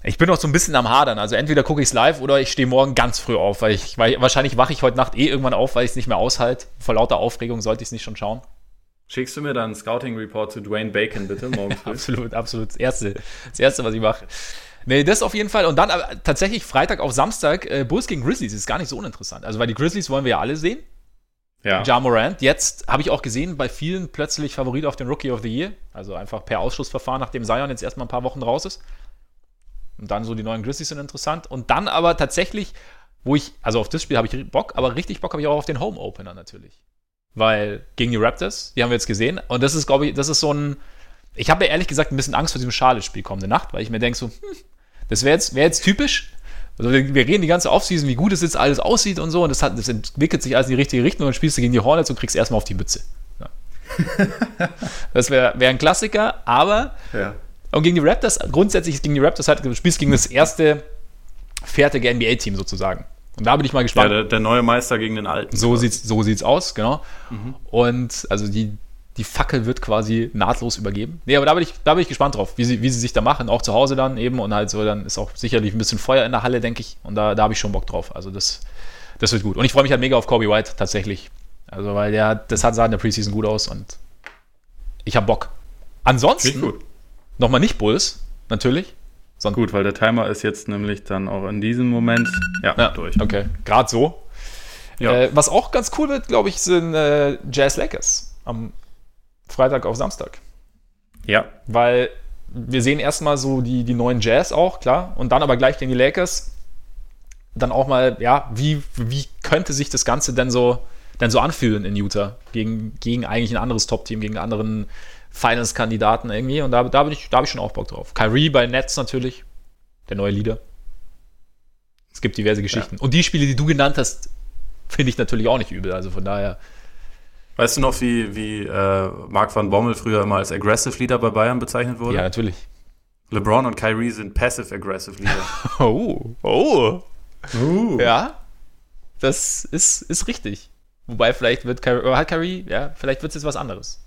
Ich bin noch so ein bisschen am Hadern. Also entweder gucke ich es live oder ich stehe morgen ganz früh auf, weil ich, weil wahrscheinlich wache ich heute Nacht eh irgendwann auf, weil ich es nicht mehr aushalte. Vor lauter Aufregung sollte ich es nicht schon schauen. Schickst du mir dann einen Scouting-Report zu Dwayne Bacon, bitte, morgen früh? absolut, absolut. Das Erste, das Erste, was ich mache. Nee, das auf jeden Fall. Und dann tatsächlich Freitag auf Samstag äh, Bulls gegen Grizzlies ist gar nicht so uninteressant. Also, weil die Grizzlies wollen wir ja alle sehen. Ja. Ja Morant. Jetzt habe ich auch gesehen, bei vielen plötzlich Favorit auf den Rookie of the Year. Also einfach per Ausschussverfahren, nachdem Zion jetzt erstmal ein paar Wochen raus ist. Und dann so die neuen Grizzlies sind interessant. Und dann aber tatsächlich, wo ich, also auf das Spiel habe ich Bock, aber richtig Bock habe ich auch auf den Home Opener natürlich. Weil gegen die Raptors, die haben wir jetzt gesehen. Und das ist, glaube ich, das ist so ein. Ich habe ja ehrlich gesagt ein bisschen Angst vor diesem Charlotte-Spiel kommende Nacht, weil ich mir denke so, hm, das wäre jetzt, wär jetzt typisch. Also wir, wir reden die ganze Offseason, wie gut es jetzt alles aussieht und so. Und das, hat, das entwickelt sich alles in die richtige Richtung. Und dann spielst du gegen die Hornets und kriegst erstmal auf die Mütze. Ja. das wäre wär ein Klassiker, aber. Ja. Und gegen die Raptors, grundsätzlich gegen die Raptors halt, du spielst gegen das erste fertige NBA-Team sozusagen. Und da bin ich mal gespannt. Ja, der, der neue Meister gegen den alten. So sieht's, so sieht's aus, genau. Mhm. Und also die, die Fackel wird quasi nahtlos übergeben. Nee, aber da bin ich, da bin ich gespannt drauf, wie sie, wie sie sich da machen, auch zu Hause dann eben. Und halt so, dann ist auch sicherlich ein bisschen Feuer in der Halle, denke ich. Und da, da habe ich schon Bock drauf. Also das, das wird gut. Und ich freue mich halt mega auf Kobe White tatsächlich. Also, weil der, das hat sah in der Preseason gut aus und ich habe Bock. Ansonsten, nochmal nicht Bulls, natürlich. Sonst gut, weil der Timer ist jetzt nämlich dann auch in diesem Moment ja, ja durch. Okay, gerade so. Ja. Äh, was auch ganz cool wird, glaube ich, sind äh, Jazz Lakers am Freitag auf Samstag. Ja. Weil wir sehen erstmal so die, die neuen Jazz auch, klar, und dann aber gleich gegen die Lakers. Dann auch mal, ja, wie, wie könnte sich das Ganze denn so, denn so anfühlen in Utah? Gegen, gegen eigentlich ein anderes Top-Team, gegen einen anderen Finals-Kandidaten irgendwie. Und da, da, bin ich, da habe ich schon auch Bock drauf. Kyrie bei Nets natürlich, der neue Leader. Es gibt diverse Geschichten. Ja. Und die Spiele, die du genannt hast, finde ich natürlich auch nicht übel. Also von daher Weißt du noch, wie, wie äh, Mark van Bommel früher immer als Aggressive Leader bei Bayern bezeichnet wurde? Ja, natürlich. LeBron und Kyrie sind Passive Aggressive Leader. oh, oh. Uh. Ja, das ist, ist richtig. Wobei vielleicht wird Kyrie, hat Kyrie, ja, vielleicht wird es jetzt was anderes.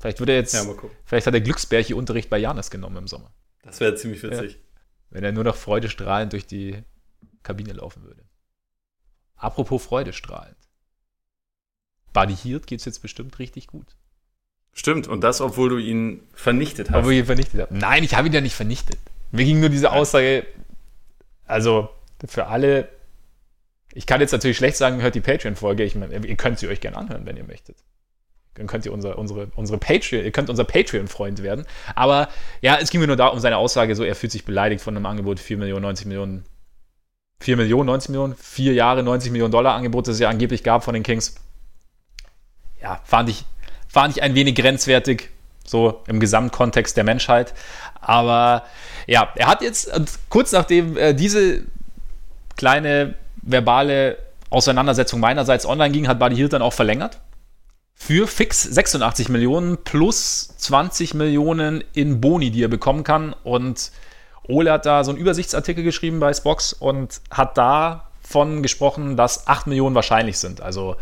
Vielleicht wird er jetzt, ja, vielleicht hat er Glücksbärchen-Unterricht bei Janis genommen im Sommer. Das wäre ziemlich witzig. Ja. Wenn er nur noch freudestrahlend durch die Kabine laufen würde. Apropos freudestrahlend. Buddy Hield geht es jetzt bestimmt richtig gut. Stimmt, und das, obwohl du ihn vernichtet hast. Obwohl ich ihn vernichtet habe. Nein, ich habe ihn ja nicht vernichtet. Mir ging nur diese Aussage, also für alle, ich kann jetzt natürlich schlecht sagen, hört die Patreon-Folge, ihr könnt sie euch gerne anhören, wenn ihr möchtet. Dann könnt ihr unser, unsere, unsere Patreon, ihr könnt unser Patreon-Freund werden. Aber ja, es ging mir nur da um seine Aussage, so er fühlt sich beleidigt von einem Angebot 4 Millionen, 90 Millionen, 4 Millionen, 90 Millionen, 4 Jahre, 90 Millionen Dollar Angebot, das es ja angeblich gab von den Kings ja, fand ich, fand ich ein wenig grenzwertig, so im Gesamtkontext der Menschheit. Aber ja, er hat jetzt, kurz nachdem äh, diese kleine verbale Auseinandersetzung meinerseits online ging, hat Buddy Hield dann auch verlängert. Für fix 86 Millionen plus 20 Millionen in Boni, die er bekommen kann. Und Ole hat da so einen Übersichtsartikel geschrieben bei Spox und hat davon gesprochen, dass 8 Millionen wahrscheinlich sind. Also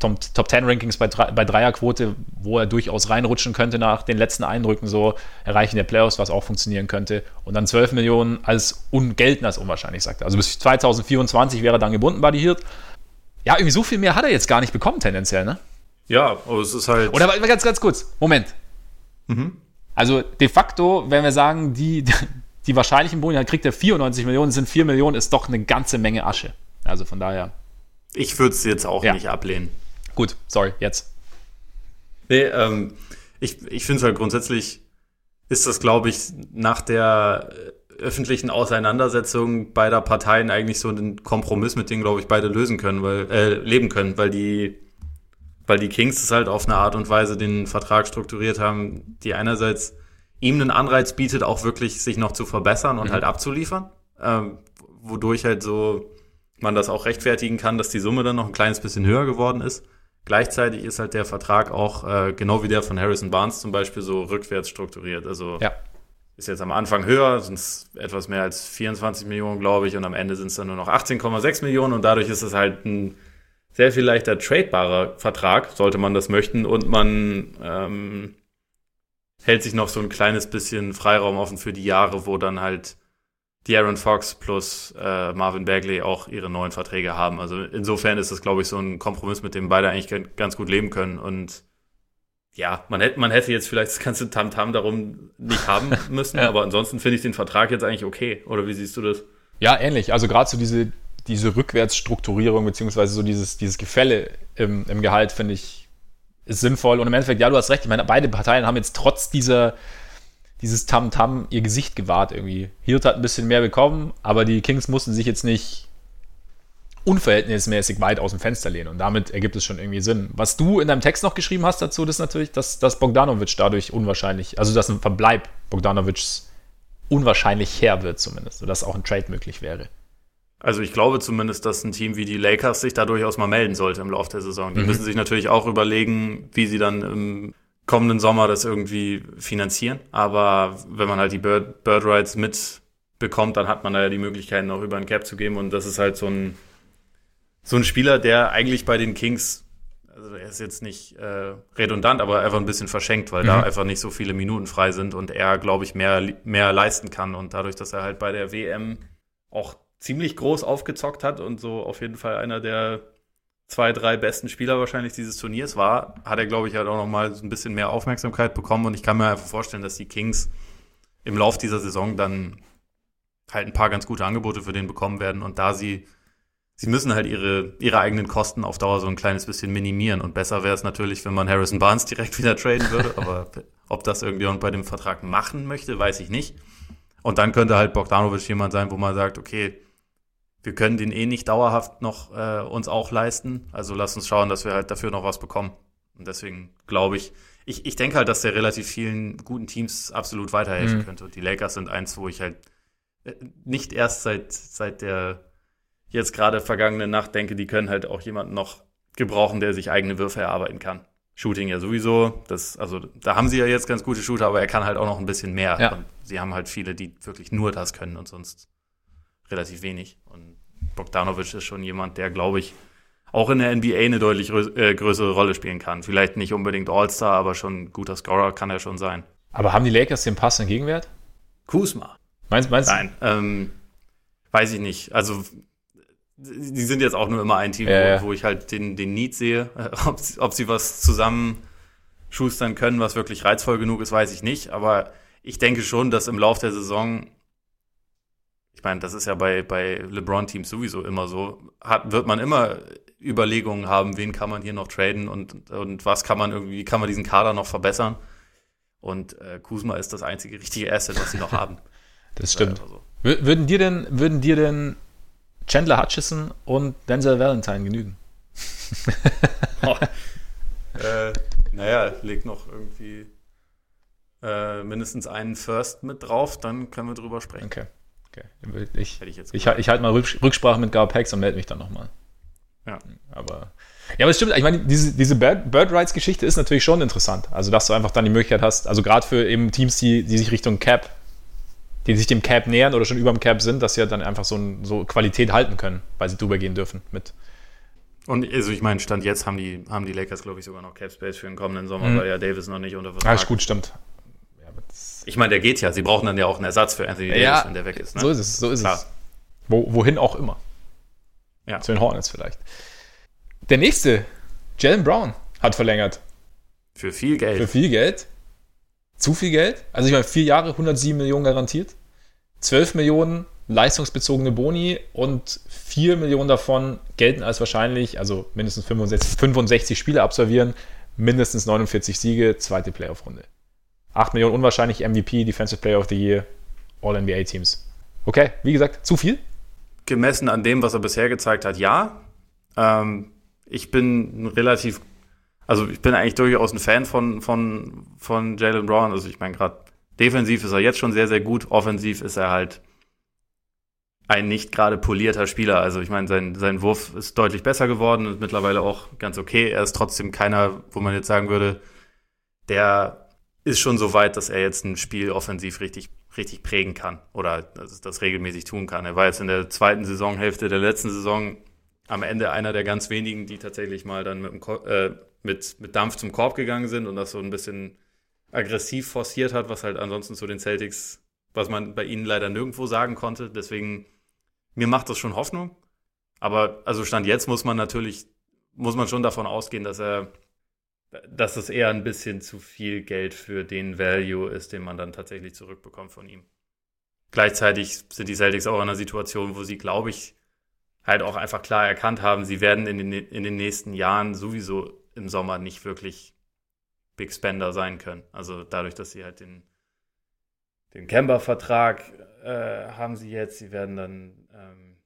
Top, Top 10 Rankings bei, bei Dreierquote, wo er durchaus reinrutschen könnte nach den letzten Eindrücken, so Erreichen der Playoffs, was auch funktionieren könnte. Und dann 12 Millionen als un, gelten als unwahrscheinlich, sagt er. Also bis 2024 wäre er dann gebunden, Buddy Hield. Ja, irgendwie so viel mehr hat er jetzt gar nicht bekommen, tendenziell, ne? Ja, aber es ist halt. Oder ganz, ganz kurz, Moment. Mhm. Also de facto, wenn wir sagen, die, die wahrscheinlichen Boni, dann kriegt er 94 Millionen, sind 4 Millionen, ist doch eine ganze Menge Asche. Also von daher. Ich würde es jetzt auch ja. nicht ablehnen. Gut, sorry, jetzt. Nee, ähm, ich, ich finde es halt grundsätzlich, ist das, glaube ich, nach der äh, öffentlichen Auseinandersetzung beider Parteien eigentlich so ein Kompromiss, mit dem, glaube ich, beide lösen können, weil, äh, leben können, weil die, weil die Kings es halt auf eine Art und Weise den Vertrag strukturiert haben, die einerseits ihm einen Anreiz bietet, auch wirklich sich noch zu verbessern und mhm. halt abzuliefern, ähm, wodurch halt so man das auch rechtfertigen kann, dass die Summe dann noch ein kleines bisschen höher geworden ist. Gleichzeitig ist halt der Vertrag auch, äh, genau wie der von Harrison Barnes zum Beispiel, so rückwärts strukturiert. Also ja. ist jetzt am Anfang höher, sind es etwas mehr als 24 Millionen, glaube ich, und am Ende sind es dann nur noch 18,6 Millionen und dadurch ist es halt ein sehr viel leichter tradebarer Vertrag, sollte man das möchten, und man ähm, hält sich noch so ein kleines bisschen Freiraum offen für die Jahre, wo dann halt die Aaron Fox plus äh, Marvin Bagley auch ihre neuen Verträge haben. Also insofern ist das, glaube ich, so ein Kompromiss, mit dem beide eigentlich ganz gut leben können. Und ja, man hätte, man hätte jetzt vielleicht das ganze Tamtam -Tam darum nicht haben müssen, ja. aber ansonsten finde ich den Vertrag jetzt eigentlich okay. Oder wie siehst du das? Ja, ähnlich. Also gerade so diese, diese Rückwärtsstrukturierung, beziehungsweise so dieses, dieses Gefälle im, im Gehalt, finde ich, ist sinnvoll. Und im Endeffekt, ja, du hast recht. Ich meine, beide Parteien haben jetzt trotz dieser dieses Tam-Tam ihr Gesicht gewahrt irgendwie. Hirt hat ein bisschen mehr bekommen, aber die Kings mussten sich jetzt nicht unverhältnismäßig weit aus dem Fenster lehnen und damit ergibt es schon irgendwie Sinn. Was du in deinem Text noch geschrieben hast dazu, ist natürlich, dass, dass Bogdanovic dadurch unwahrscheinlich, also dass ein Verbleib Bogdanovics unwahrscheinlich her wird zumindest, dass auch ein Trade möglich wäre. Also ich glaube zumindest, dass ein Team wie die Lakers sich da durchaus mal melden sollte im Laufe der Saison. Die mhm. müssen sich natürlich auch überlegen, wie sie dann im kommenden Sommer das irgendwie finanzieren. Aber wenn man halt die Bird, Bird Rides mitbekommt, dann hat man da ja die Möglichkeit, noch über ein Cap zu geben. Und das ist halt so ein, so ein Spieler, der eigentlich bei den Kings, also er ist jetzt nicht äh, redundant, aber einfach ein bisschen verschenkt, weil mhm. da einfach nicht so viele Minuten frei sind und er, glaube ich, mehr, mehr leisten kann. Und dadurch, dass er halt bei der WM auch ziemlich groß aufgezockt hat und so auf jeden Fall einer der zwei, drei besten Spieler wahrscheinlich dieses Turniers war, hat er, glaube ich, halt auch noch mal so ein bisschen mehr Aufmerksamkeit bekommen. Und ich kann mir einfach vorstellen, dass die Kings im Lauf dieser Saison dann halt ein paar ganz gute Angebote für den bekommen werden. Und da sie, sie müssen halt ihre, ihre eigenen Kosten auf Dauer so ein kleines bisschen minimieren. Und besser wäre es natürlich, wenn man Harrison Barnes direkt wieder traden würde. Aber ob das irgendjemand bei dem Vertrag machen möchte, weiß ich nicht. Und dann könnte halt Bogdanovic jemand sein, wo man sagt, okay, wir können den eh nicht dauerhaft noch äh, uns auch leisten. Also lass uns schauen, dass wir halt dafür noch was bekommen. Und deswegen glaube ich, ich, ich denke halt, dass der relativ vielen guten Teams absolut weiterhelfen mhm. könnte. Und die Lakers sind eins, wo ich halt äh, nicht erst seit, seit der jetzt gerade vergangenen Nacht denke, die können halt auch jemanden noch gebrauchen, der sich eigene Würfe erarbeiten kann. Shooting ja sowieso. Das, also da haben sie ja jetzt ganz gute Shooter, aber er kann halt auch noch ein bisschen mehr. Ja. Und sie haben halt viele, die wirklich nur das können und sonst relativ wenig. Und Bogdanovic ist schon jemand, der, glaube ich, auch in der NBA eine deutlich äh, größere Rolle spielen kann. Vielleicht nicht unbedingt All-Star, aber schon ein guter Scorer kann er schon sein. Aber haben die Lakers den Pass in Gegenwert? Kuzma. Meinst, meinst du? Nein, ähm, weiß ich nicht. Also, die sind jetzt auch nur immer ein Team, äh. wo, wo, ich halt den, den Need sehe. ob, ob sie was zusammen schustern können, was wirklich reizvoll genug ist, weiß ich nicht. Aber ich denke schon, dass im Lauf der Saison ich meine, das ist ja bei, bei LeBron-Teams sowieso immer so, hat, wird man immer Überlegungen haben, wen kann man hier noch traden und, und was kann man irgendwie, kann man diesen Kader noch verbessern. Und äh, Kuzma ist das einzige richtige Asset, was sie noch haben. das stimmt. So. Würden dir denn, würden dir denn Chandler Hutchison und Denzel Valentine genügen? oh. äh, naja, legt noch irgendwie äh, mindestens einen First mit drauf, dann können wir drüber sprechen. Okay. Okay. Ich, ich, ich, ich halte mal Rücksprache mit Gar Pax und melde mich dann nochmal. Ja. Aber. Ja, aber es stimmt, ich meine, diese, diese Bird, Bird Rights Geschichte ist natürlich schon interessant. Also, dass du einfach dann die Möglichkeit hast, also gerade für eben Teams, die, die sich Richtung Cap, die sich dem Cap nähern oder schon über dem Cap sind, dass sie ja dann einfach so, ein, so Qualität halten können, weil sie drüber gehen dürfen mit. Und also ich meine, Stand jetzt haben die, haben die Lakers, glaube ich, sogar noch Cap Space für den kommenden Sommer, mhm. weil ja Davis noch nicht unter Vertrag. Ja, ist gut, stimmt. Ich meine, der geht ja. Sie brauchen dann ja auch einen Ersatz für Anthony Davis, ja, wenn der weg ist. Ne? So ist es, so ist Klar. es. Wo, wohin auch immer. Ja. Zu den Hornets vielleicht. Der nächste, Jalen Brown, hat verlängert. Für viel Geld. Für viel Geld. Zu viel Geld. Also ich meine, vier Jahre, 107 Millionen garantiert. 12 Millionen leistungsbezogene Boni und 4 Millionen davon gelten als wahrscheinlich, also mindestens 65, 65 Spiele absolvieren, mindestens 49 Siege, zweite Playoff-Runde. 8 Millionen unwahrscheinlich MVP, Defensive Player of the Year, All-NBA-Teams. Okay, wie gesagt, zu viel? Gemessen an dem, was er bisher gezeigt hat, ja. Ähm, ich bin relativ, also ich bin eigentlich durchaus ein Fan von, von, von Jalen Brown. Also ich meine, gerade defensiv ist er jetzt schon sehr, sehr gut. Offensiv ist er halt ein nicht gerade polierter Spieler. Also ich meine, sein, sein Wurf ist deutlich besser geworden und mittlerweile auch ganz okay. Er ist trotzdem keiner, wo man jetzt sagen würde, der ist schon so weit, dass er jetzt ein Spiel offensiv richtig, richtig prägen kann oder das, das regelmäßig tun kann. Er war jetzt in der zweiten Saisonhälfte der letzten Saison am Ende einer der ganz wenigen, die tatsächlich mal dann mit, äh, mit, mit Dampf zum Korb gegangen sind und das so ein bisschen aggressiv forciert hat, was halt ansonsten zu den Celtics, was man bei ihnen leider nirgendwo sagen konnte. Deswegen, mir macht das schon Hoffnung. Aber also Stand jetzt muss man natürlich, muss man schon davon ausgehen, dass er, dass es eher ein bisschen zu viel Geld für den Value ist, den man dann tatsächlich zurückbekommt von ihm. Gleichzeitig sind die Celtics auch in einer Situation, wo sie, glaube ich, halt auch einfach klar erkannt haben, sie werden in den, in den nächsten Jahren sowieso im Sommer nicht wirklich Big Spender sein können. Also dadurch, dass sie halt den, den Kemba-Vertrag äh, haben sie jetzt, sie werden dann ähm,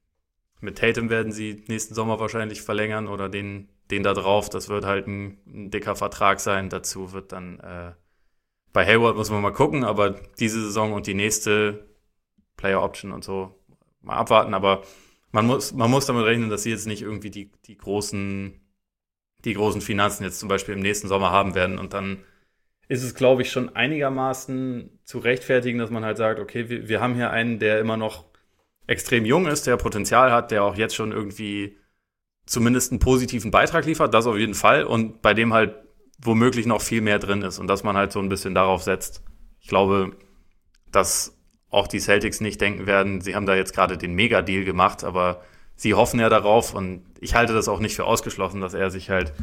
mit Tatum werden sie nächsten Sommer wahrscheinlich verlängern oder den, den da drauf. Das wird halt ein, ein dicker Vertrag sein. Dazu wird dann äh, bei Hayward muss man mal gucken, aber diese Saison und die nächste Player Option und so mal abwarten. Aber man muss, man muss damit rechnen, dass sie jetzt nicht irgendwie die, die großen, die großen Finanzen jetzt zum Beispiel im nächsten Sommer haben werden. Und dann ist es, glaube ich, schon einigermaßen zu rechtfertigen, dass man halt sagt, okay, wir, wir haben hier einen, der immer noch extrem jung ist, der Potenzial hat, der auch jetzt schon irgendwie zumindest einen positiven Beitrag liefert, das auf jeden Fall. Und bei dem halt womöglich noch viel mehr drin ist und dass man halt so ein bisschen darauf setzt. Ich glaube, dass auch die Celtics nicht denken werden, sie haben da jetzt gerade den Mega-Deal gemacht, aber sie hoffen ja darauf und ich halte das auch nicht für ausgeschlossen, dass er sich halt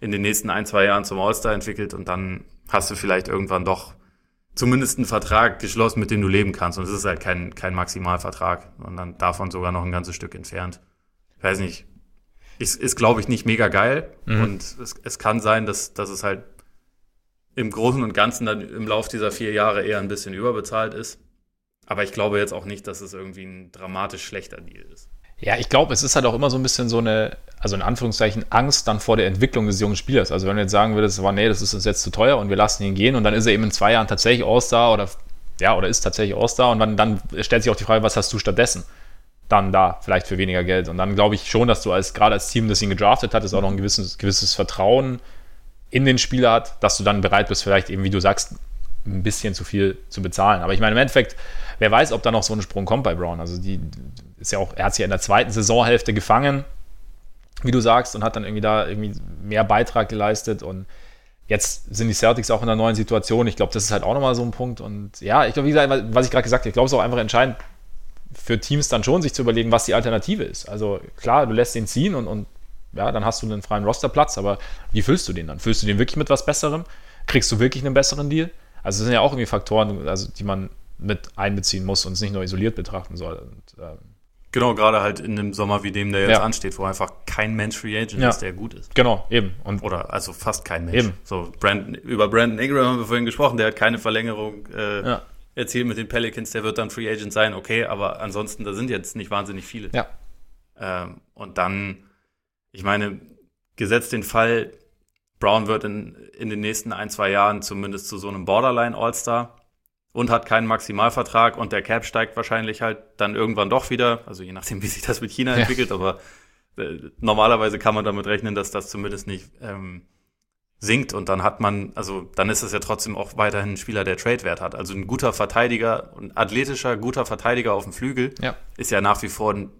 in den nächsten ein, zwei Jahren zum All-Star entwickelt und dann hast du vielleicht irgendwann doch zumindest einen Vertrag geschlossen, mit dem du leben kannst. Und es ist halt kein, kein Maximalvertrag, sondern davon sogar noch ein ganzes Stück entfernt. Ich weiß nicht. Ist, ist glaube ich, nicht mega geil. Mhm. Und es, es kann sein, dass, dass es halt im Großen und Ganzen dann im Lauf dieser vier Jahre eher ein bisschen überbezahlt ist. Aber ich glaube jetzt auch nicht, dass es irgendwie ein dramatisch schlechter Deal ist. Ja, ich glaube, es ist halt auch immer so ein bisschen so eine, also in Anführungszeichen, Angst dann vor der Entwicklung des jungen Spielers. Also wenn du jetzt sagen würdest, nee, das ist uns jetzt zu teuer und wir lassen ihn gehen und dann ist er eben in zwei Jahren tatsächlich All-Star oder ja, oder ist tatsächlich All-Star und dann, dann stellt sich auch die Frage, was hast du stattdessen? Dann da, vielleicht für weniger Geld. Und dann glaube ich schon, dass du als gerade als Team, das ihn gedraftet hat, ist auch noch ein gewisses, gewisses Vertrauen in den Spieler hat, dass du dann bereit bist, vielleicht eben, wie du sagst, ein bisschen zu viel zu bezahlen. Aber ich meine, im Endeffekt, wer weiß, ob da noch so ein Sprung kommt bei Brown. Also die ist ja auch, er hat sich ja in der zweiten Saisonhälfte gefangen, wie du sagst, und hat dann irgendwie da irgendwie mehr Beitrag geleistet und jetzt sind die Celtics auch in einer neuen Situation. Ich glaube, das ist halt auch nochmal so ein Punkt. Und ja, ich glaube, wie gesagt, was ich gerade gesagt habe, ich glaube, es ist auch einfach entscheidend für Teams dann schon, sich zu überlegen, was die Alternative ist. Also klar, du lässt ihn ziehen und, und ja, dann hast du einen freien Rosterplatz, aber wie füllst du den dann? Füllst du den wirklich mit was Besserem? Kriegst du wirklich einen besseren Deal? Also das sind ja auch irgendwie Faktoren, also die man mit einbeziehen muss und es nicht nur isoliert betrachten soll. Und, ähm, genau, gerade halt in einem Sommer wie dem, der jetzt ja. ansteht, wo einfach kein Mensch Free Agent ja. ist, der gut ist. Genau, eben. Und Oder also fast kein Mensch. Eben. So, Brandon, über Brandon Ingram haben wir vorhin gesprochen, der hat keine Verlängerung äh, ja. Erzielt mit den Pelicans, der wird dann Free Agent sein, okay, aber ansonsten, da sind jetzt nicht wahnsinnig viele. Ja. Ähm, und dann, ich meine, gesetzt den Fall, Brown wird in, in den nächsten ein, zwei Jahren zumindest zu so einem Borderline All-Star und hat keinen Maximalvertrag und der Cap steigt wahrscheinlich halt dann irgendwann doch wieder, also je nachdem, wie sich das mit China ja. entwickelt, aber äh, normalerweise kann man damit rechnen, dass das zumindest nicht ähm, sinkt und dann hat man, also dann ist es ja trotzdem auch weiterhin ein Spieler, der Trade-Wert hat. Also ein guter Verteidiger, ein athletischer, guter Verteidiger auf dem Flügel ja. ist ja nach wie vor ein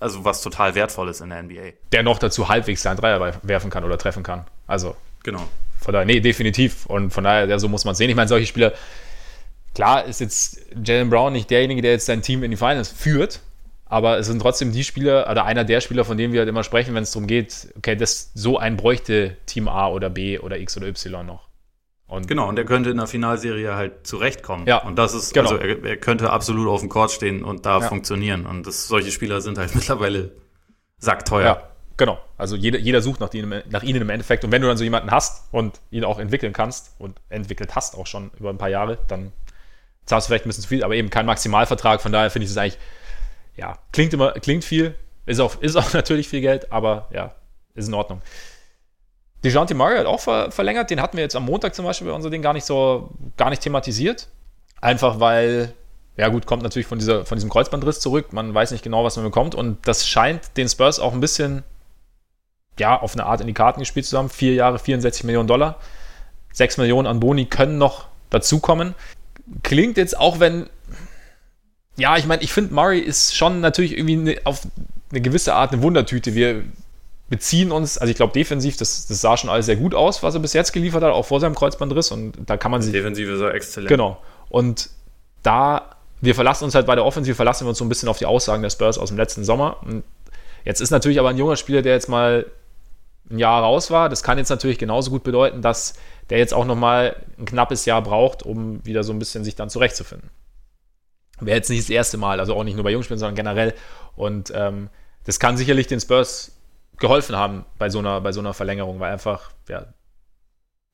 also was total wertvolles in der NBA. Der noch dazu halbwegs seinen Dreier werfen kann oder treffen kann. Also. Genau. Von daher, nee, definitiv. Und von daher, ja, so muss man es sehen. Ich meine, solche Spieler, klar ist jetzt Jalen Brown nicht derjenige, der jetzt sein Team in die Finals führt, aber es sind trotzdem die Spieler, oder einer der Spieler, von denen wir halt immer sprechen, wenn es darum geht, okay, das, so ein bräuchte Team A oder B oder X oder Y noch. Und genau, und er könnte in der Finalserie halt zurechtkommen. Ja. Und das ist, genau. also er, er könnte absolut auf dem Court stehen und da ja. funktionieren. Und das, solche Spieler sind halt mittlerweile sackteuer. Ja, genau. Also jeder, jeder sucht nach ihnen, nach ihnen im Endeffekt. Und wenn du dann so jemanden hast und ihn auch entwickeln kannst und entwickelt hast auch schon über ein paar Jahre, dann zahlst du vielleicht ein bisschen zu viel, aber eben kein Maximalvertrag. Von daher finde ich es eigentlich, ja, klingt immer, klingt viel, ist auch, ist auch natürlich viel Geld, aber ja, ist in Ordnung. DeJounte Murray hat auch ver verlängert. Den hatten wir jetzt am Montag zum Beispiel bei unserem Ding gar nicht so, gar nicht thematisiert. Einfach weil, ja gut, kommt natürlich von, dieser, von diesem Kreuzbandriss zurück. Man weiß nicht genau, was man bekommt. Und das scheint den Spurs auch ein bisschen, ja, auf eine Art in die Karten gespielt zu haben. Vier Jahre, 64 Millionen Dollar. Sechs Millionen an Boni können noch dazukommen. Klingt jetzt auch, wenn ja, ich meine, ich finde, Murray ist schon natürlich irgendwie eine, auf eine gewisse Art eine Wundertüte. Wir beziehen uns, also ich glaube, defensiv, das, das sah schon alles sehr gut aus, was er bis jetzt geliefert hat, auch vor seinem Kreuzbandriss. Und da kann man sich. Defensive ist er exzellent. Genau. Und da, wir verlassen uns halt bei der Offensive, verlassen wir uns so ein bisschen auf die Aussagen der Spurs aus dem letzten Sommer. Und jetzt ist natürlich aber ein junger Spieler, der jetzt mal ein Jahr raus war. Das kann jetzt natürlich genauso gut bedeuten, dass der jetzt auch nochmal ein knappes Jahr braucht, um wieder so ein bisschen sich dann zurechtzufinden. Wäre jetzt nicht das erste Mal, also auch nicht nur bei Jungspielen, sondern generell. Und ähm, das kann sicherlich den Spurs geholfen haben bei so einer, bei so einer Verlängerung, weil einfach, ja,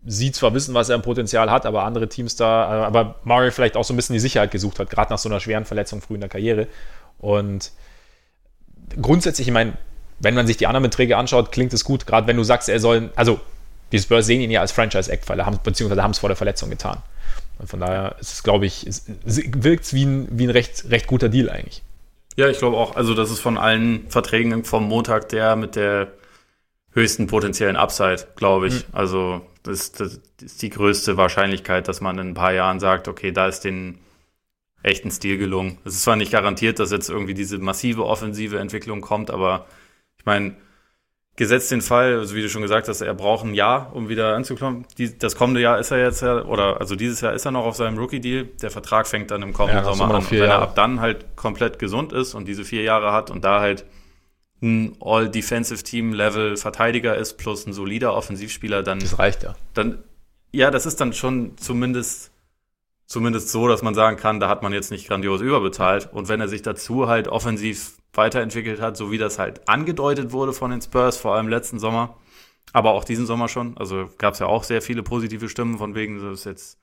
sie zwar wissen, was er im Potenzial hat, aber andere Teams da, aber Murray vielleicht auch so ein bisschen die Sicherheit gesucht hat, gerade nach so einer schweren Verletzung früh in der Karriere. Und grundsätzlich, ich meine, wenn man sich die anderen Beträge anschaut, klingt es gut, gerade wenn du sagst, er soll, also die Spurs sehen ihn ja als Franchise-Eckpfeiler, beziehungsweise haben es vor der Verletzung getan. Und von daher ist es, glaube ich, wirkt es wie ein, wie ein recht, recht guter Deal eigentlich. Ja, ich glaube auch. Also das ist von allen Verträgen vom Montag der mit der höchsten potenziellen Upside, glaube ich. Mhm. Also das, das, ist die größte Wahrscheinlichkeit, dass man in ein paar Jahren sagt, okay, da ist den echten Stil gelungen. Es ist zwar nicht garantiert, dass jetzt irgendwie diese massive offensive Entwicklung kommt, aber ich meine, gesetzt den Fall, also wie du schon gesagt hast, er braucht ein Jahr, um wieder anzukommen. Das kommende Jahr ist er jetzt ja, oder also dieses Jahr ist er noch auf seinem Rookie-Deal. Der Vertrag fängt dann im kommenden ja, Sommer an. Und wenn er ab dann halt komplett gesund ist und diese vier Jahre hat und da halt ein All-Defensive-Team-Level Verteidiger ist plus ein solider Offensivspieler, dann. Das reicht ja. Dann, ja, das ist dann schon zumindest, zumindest so, dass man sagen kann, da hat man jetzt nicht grandios überbezahlt. Und wenn er sich dazu halt offensiv weiterentwickelt hat, so wie das halt angedeutet wurde von den Spurs, vor allem letzten Sommer, aber auch diesen Sommer schon. Also gab es ja auch sehr viele positive Stimmen von wegen, so ist jetzt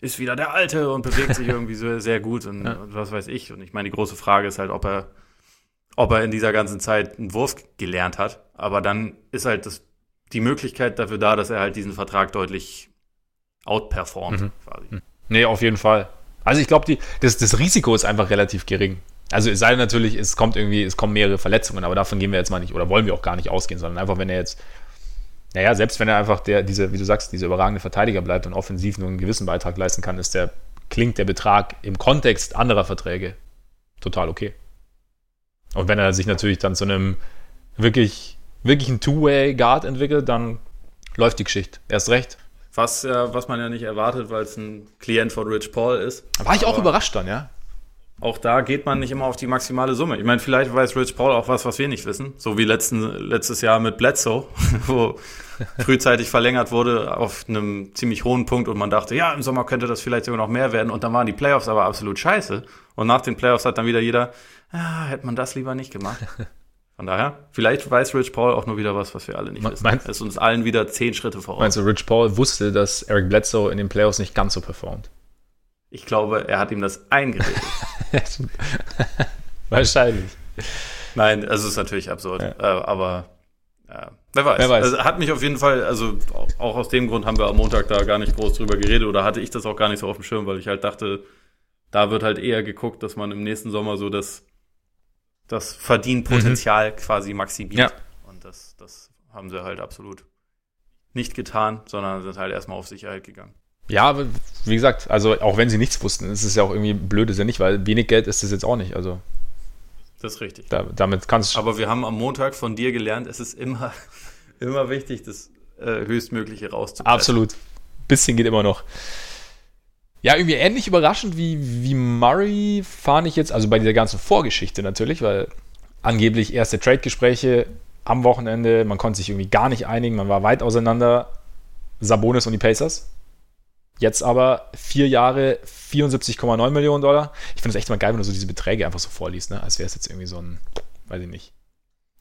ist wieder der Alte und bewegt sich irgendwie so sehr gut und, ja. und was weiß ich. Und ich meine, die große Frage ist halt, ob er, ob er in dieser ganzen Zeit einen Wurf gelernt hat. Aber dann ist halt das, die Möglichkeit dafür da, dass er halt diesen Vertrag deutlich outperformt, mhm. quasi. Mhm. Nee, auf jeden Fall. Also ich glaube, das, das Risiko ist einfach relativ gering. Also es sei denn natürlich, es kommt irgendwie, es kommen mehrere Verletzungen, aber davon gehen wir jetzt mal nicht oder wollen wir auch gar nicht ausgehen, sondern einfach, wenn er jetzt, naja, selbst wenn er einfach der, diese, wie du sagst, dieser überragende Verteidiger bleibt und offensiv nur einen gewissen Beitrag leisten kann, ist der, klingt der Betrag im Kontext anderer Verträge total okay. Und wenn er sich natürlich dann zu einem wirklich, wirklich ein Two-Way-Guard entwickelt, dann läuft die Geschichte. Erst recht. Was, ja, was man ja nicht erwartet, weil es ein Klient von Rich Paul ist. War ich auch überrascht dann, ja auch da geht man nicht immer auf die maximale Summe. Ich meine, vielleicht weiß Rich Paul auch was, was wir nicht wissen. So wie letzten, letztes Jahr mit Bledsoe, wo frühzeitig verlängert wurde auf einem ziemlich hohen Punkt und man dachte, ja, im Sommer könnte das vielleicht sogar noch mehr werden. Und dann waren die Playoffs aber absolut scheiße. Und nach den Playoffs hat dann wieder jeder, ah, hätte man das lieber nicht gemacht. Von daher, vielleicht weiß Rich Paul auch nur wieder was, was wir alle nicht wissen. Meinst, ist uns allen wieder zehn Schritte voraus. Meinst du, Rich Paul wusste, dass Eric Bledsoe in den Playoffs nicht ganz so performt? Ich glaube, er hat ihm das eingeredet. Wahrscheinlich. Nein, also es ist natürlich absurd. Ja. Äh, aber ja, wer weiß. Wer weiß. Also hat mich auf jeden Fall, also auch aus dem Grund haben wir am Montag da gar nicht groß drüber geredet oder hatte ich das auch gar nicht so auf dem Schirm, weil ich halt dachte, da wird halt eher geguckt, dass man im nächsten Sommer so das, das Verdienpotenzial mhm. quasi maximiert. Ja. Und das, das haben sie halt absolut nicht getan, sondern sind halt erstmal auf Sicherheit gegangen. Ja, wie gesagt, also auch wenn sie nichts wussten, ist es ja auch irgendwie blöd, ist ja nicht, weil wenig Geld ist es jetzt auch nicht. Also das ist richtig. Da, damit kannst Aber wir haben am Montag von dir gelernt, es ist immer, immer wichtig, das äh, Höchstmögliche rauszupressen. Absolut. Bisschen geht immer noch. Ja, irgendwie ähnlich überraschend wie, wie Murray fahre ich jetzt, also bei dieser ganzen Vorgeschichte natürlich, weil angeblich erste Trade-Gespräche am Wochenende, man konnte sich irgendwie gar nicht einigen, man war weit auseinander. Sabonis und die Pacers. Jetzt aber vier Jahre 74,9 Millionen Dollar. Ich finde es echt mal geil, wenn du so diese Beträge einfach so vorliest, ne? als wäre es jetzt irgendwie so ein, weiß ich nicht,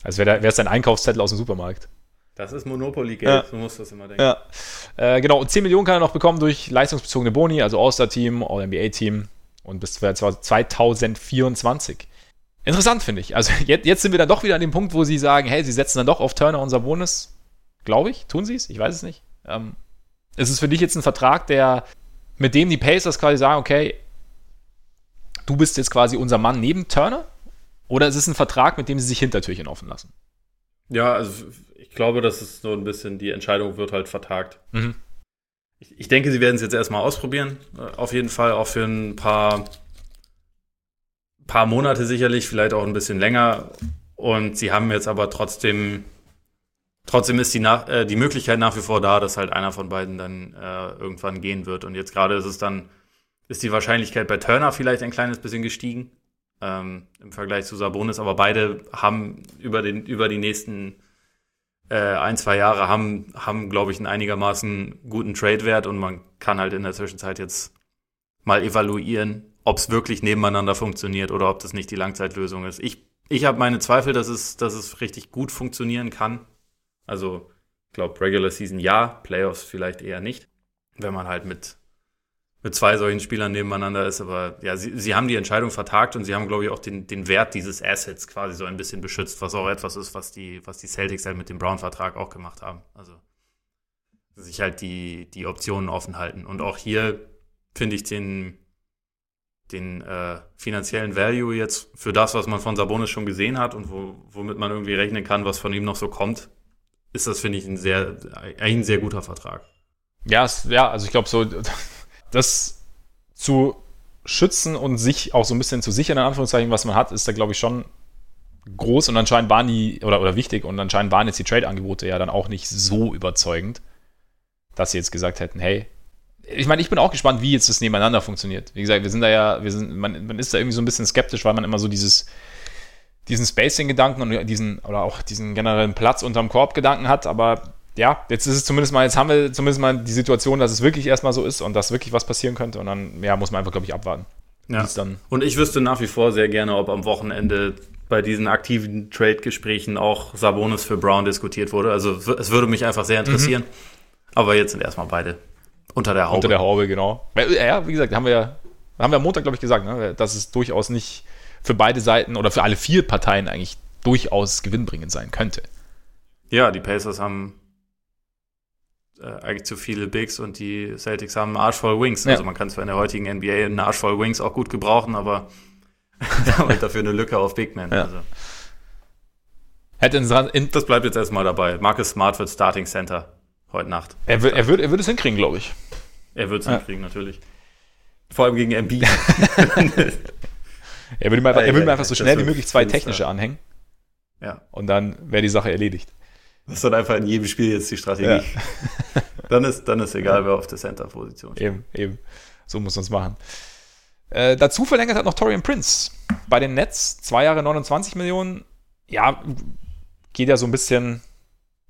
als wäre es dein Einkaufszettel aus dem Supermarkt. Das ist Monopoly-Geld, ja. so musst du das immer denken. Ja. Äh, genau, und 10 Millionen kann er noch bekommen durch leistungsbezogene Boni, also All-Star-Team, All-NBA-Team und bis 2024. Interessant, finde ich. Also jetzt, jetzt, sind wir dann doch wieder an dem Punkt, wo sie sagen, hey, sie setzen dann doch auf Turner und Sabonis. Glaube ich. Tun sie es? Ich weiß es nicht. Ähm, ist es für dich jetzt ein Vertrag, der, mit dem die Pacers quasi sagen, okay, du bist jetzt quasi unser Mann neben Turner? Oder ist es ein Vertrag, mit dem sie sich Hintertürchen offen lassen? Ja, also ich glaube, dass es so ein bisschen, die Entscheidung wird halt vertagt. Mhm. Ich, ich, denke, sie werden es jetzt erstmal ausprobieren. Äh, auf jeden Fall auch für ein paar paar Monate sicherlich, vielleicht auch ein bisschen länger. Und sie haben jetzt aber trotzdem, trotzdem ist die, nach, äh, die Möglichkeit nach wie vor da, dass halt einer von beiden dann äh, irgendwann gehen wird. Und jetzt gerade ist es dann, ist die Wahrscheinlichkeit bei Turner vielleicht ein kleines bisschen gestiegen ähm, im Vergleich zu Sabonis, aber beide haben über, den, über die nächsten äh, ein, zwei Jahre haben, haben glaube ich, einen einigermaßen guten Trade-Wert und man kann halt in der Zwischenzeit jetzt mal evaluieren, ob es wirklich nebeneinander funktioniert oder ob das nicht die Langzeitlösung ist. Ich, ich habe meine Zweifel, dass es, dass es richtig gut funktionieren kann. Also, ich glaube, Regular Season ja, Playoffs vielleicht eher nicht. Wenn man halt mit mit zwei solchen Spielern nebeneinander ist. Aber ja, sie, sie haben die Entscheidung vertagt und sie haben, glaube ich, auch den, den Wert dieses Assets quasi so ein bisschen beschützt, was auch etwas ist, was die, was die Celtics halt mit dem Brown-Vertrag auch gemacht haben. Also sich halt die, die Optionen offen halten. Und auch hier finde ich den, den äh, finanziellen Value jetzt für das, was man von Sabonis schon gesehen hat und wo, womit man irgendwie rechnen kann, was von ihm noch so kommt, ist das, finde ich, ein sehr, ein sehr guter Vertrag. Ja, es, ja, also ich glaube so, das zu schützen und sich auch so ein bisschen zu sichern, in Anführungszeichen, was man hat, ist da, glaube ich, schon groß und anscheinend waren die, oder, oder wichtig, und anscheinend waren jetzt die Trade-Angebote ja dann auch nicht so überzeugend, dass sie jetzt gesagt hätten, hey, ich meine, ich bin auch gespannt, wie jetzt das nebeneinander funktioniert. Wie gesagt, wir sind da ja, wir sind, man, man ist da irgendwie so ein bisschen skeptisch, weil man immer so dieses, diesen Spacing-Gedanken und diesen, oder auch diesen generellen Platz unterm Korb-Gedanken hat, aber ja, jetzt ist es zumindest mal, jetzt haben wir zumindest mal die Situation, dass es wirklich erstmal so ist und dass wirklich was passieren könnte und dann, ja, muss man einfach, glaube ich, abwarten. Ja. und ich wüsste nach wie vor sehr gerne, ob am Wochenende bei diesen aktiven Trade-Gesprächen auch Sabonis für Brown diskutiert wurde. Also es würde mich einfach sehr interessieren. Mhm. Aber jetzt sind erstmal beide unter der Haube. Unter der Haube, genau. Ja, wie gesagt, haben wir, haben wir am Montag, glaube ich, gesagt, ne, dass es durchaus nicht für beide Seiten oder für alle vier Parteien eigentlich durchaus gewinnbringend sein könnte. Ja, die Pacers haben äh, eigentlich zu viele Bigs und die Celtics haben einen Arsch voll Wings. Ja. Also man kann zwar in der heutigen NBA einen Arsch voll Wings auch gut gebrauchen, aber dafür eine Lücke auf Big Man. Ja. Also. Das bleibt jetzt erstmal dabei. Marcus Smart wird Starting Center heute Nacht. Er wird, er wird, er wird es hinkriegen, glaube ich. Er wird es ja. hinkriegen, natürlich. Vor allem gegen MB. er würde mir einfach, er würde mir einfach so schnell wie möglich zwei technische anhängen. Ja. Und dann wäre die Sache erledigt. Das ist dann einfach in jedem Spiel jetzt die Strategie. Ja. dann, ist, dann ist egal, wer auf der Center-Position steht. Eben, eben. So muss man es machen. Äh, dazu verlängert hat noch Torian Prince bei den Nets. Zwei Jahre 29 Millionen. Ja, geht ja so ein bisschen.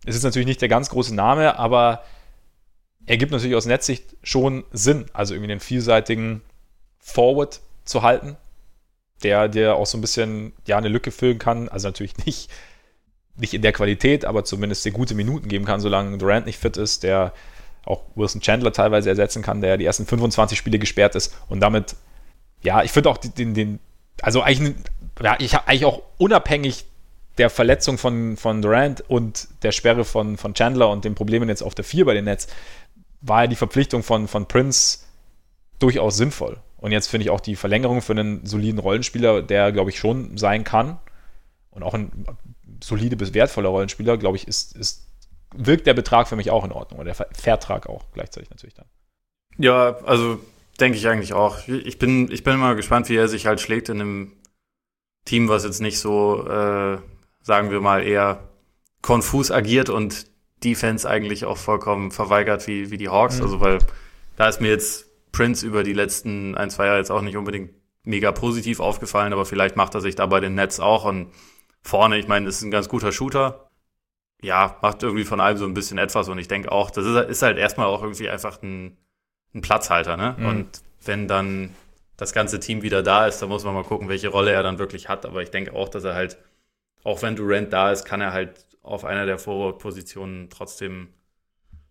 Es ist natürlich nicht der ganz große Name, aber er gibt natürlich aus Netzsicht schon Sinn, also irgendwie den vielseitigen Forward zu halten, der dir auch so ein bisschen ja eine Lücke füllen kann. Also natürlich nicht nicht in der Qualität, aber zumindest dir gute Minuten geben kann, solange Durant nicht fit ist, der auch Wilson Chandler teilweise ersetzen kann, der die ersten 25 Spiele gesperrt ist und damit, ja, ich finde auch den, den, also eigentlich, ja, ich habe eigentlich auch unabhängig der Verletzung von, von Durant und der Sperre von, von Chandler und den Problemen jetzt auf der 4 bei den Nets, war ja die Verpflichtung von, von Prince durchaus sinnvoll. Und jetzt finde ich auch die Verlängerung für einen soliden Rollenspieler, der, glaube ich, schon sein kann und auch ein solide bis wertvoller Rollenspieler, glaube ich, ist, ist, wirkt der Betrag für mich auch in Ordnung. Oder der Vertrag auch gleichzeitig natürlich dann. Ja, also denke ich eigentlich auch. Ich bin, ich bin immer gespannt, wie er sich halt schlägt in einem Team, was jetzt nicht so, äh, sagen wir mal, eher konfus agiert und Defense eigentlich auch vollkommen verweigert wie, wie die Hawks. Mhm. Also, weil da ist mir jetzt Prince über die letzten ein, zwei Jahre jetzt auch nicht unbedingt mega positiv aufgefallen, aber vielleicht macht er sich da bei den Nets auch und vorne, ich meine, ist ein ganz guter Shooter. Ja, macht irgendwie von allem so ein bisschen etwas und ich denke auch, das ist, ist, halt erstmal auch irgendwie einfach ein, ein Platzhalter, ne? Mhm. Und wenn dann das ganze Team wieder da ist, dann muss man mal gucken, welche Rolle er dann wirklich hat. Aber ich denke auch, dass er halt, auch wenn Durant da ist, kann er halt auf einer der Forward-Positionen trotzdem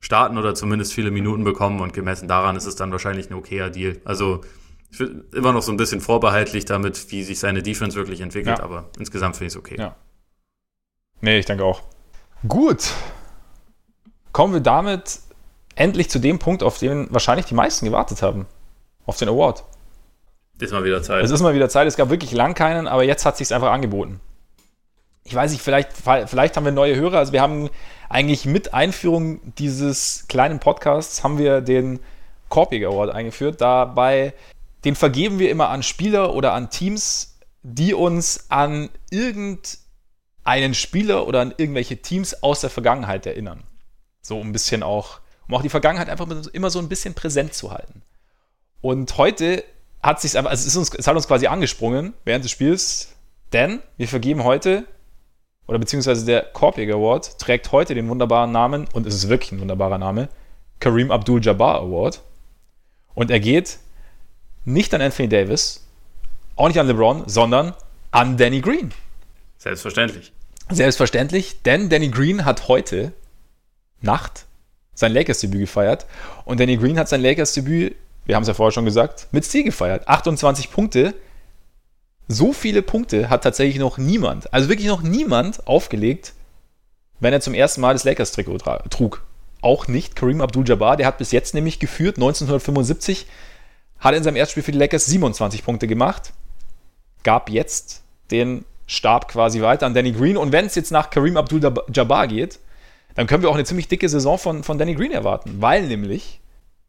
starten oder zumindest viele Minuten bekommen und gemessen daran ist es dann wahrscheinlich ein okayer Deal. Also ich bin immer noch so ein bisschen vorbehaltlich damit, wie sich seine Defense wirklich entwickelt, ja. aber insgesamt finde ich es okay. Ja. Nee, ich denke auch. Gut. Kommen wir damit endlich zu dem Punkt, auf den wahrscheinlich die meisten gewartet haben. Auf den Award. Ist mal wieder Zeit. Es ist mal wieder Zeit. Es gab wirklich lang keinen, aber jetzt hat es sich einfach angeboten. Ich weiß nicht, vielleicht, vielleicht haben wir neue Hörer. Also wir haben eigentlich mit Einführung dieses kleinen Podcasts haben wir den Korbjäger Award eingeführt. Dabei den vergeben wir immer an Spieler oder an Teams, die uns an irgendeinen Spieler oder an irgendwelche Teams aus der Vergangenheit erinnern. So ein bisschen auch, um auch die Vergangenheit einfach immer so ein bisschen präsent zu halten. Und heute hat sich einfach, also es, uns, es hat uns quasi angesprungen während des Spiels, denn wir vergeben heute, oder beziehungsweise der Korbjäger Award trägt heute den wunderbaren Namen, und es ist wirklich ein wunderbarer Name, Kareem Abdul-Jabbar Award. Und er geht nicht an Anthony Davis, auch nicht an LeBron, sondern an Danny Green. Selbstverständlich. Selbstverständlich, denn Danny Green hat heute Nacht sein Lakers-Debüt gefeiert. Und Danny Green hat sein Lakers-Debüt, wir haben es ja vorher schon gesagt, mit Stil gefeiert. 28 Punkte. So viele Punkte hat tatsächlich noch niemand, also wirklich noch niemand aufgelegt, wenn er zum ersten Mal das Lakers-Trikot trug. Auch nicht Kareem Abdul-Jabbar, der hat bis jetzt nämlich geführt, 1975 hat in seinem Erstspiel für die Lakers 27 Punkte gemacht, gab jetzt den Stab quasi weiter an Danny Green. Und wenn es jetzt nach Kareem Abdul-Jabbar geht, dann können wir auch eine ziemlich dicke Saison von, von Danny Green erwarten, weil nämlich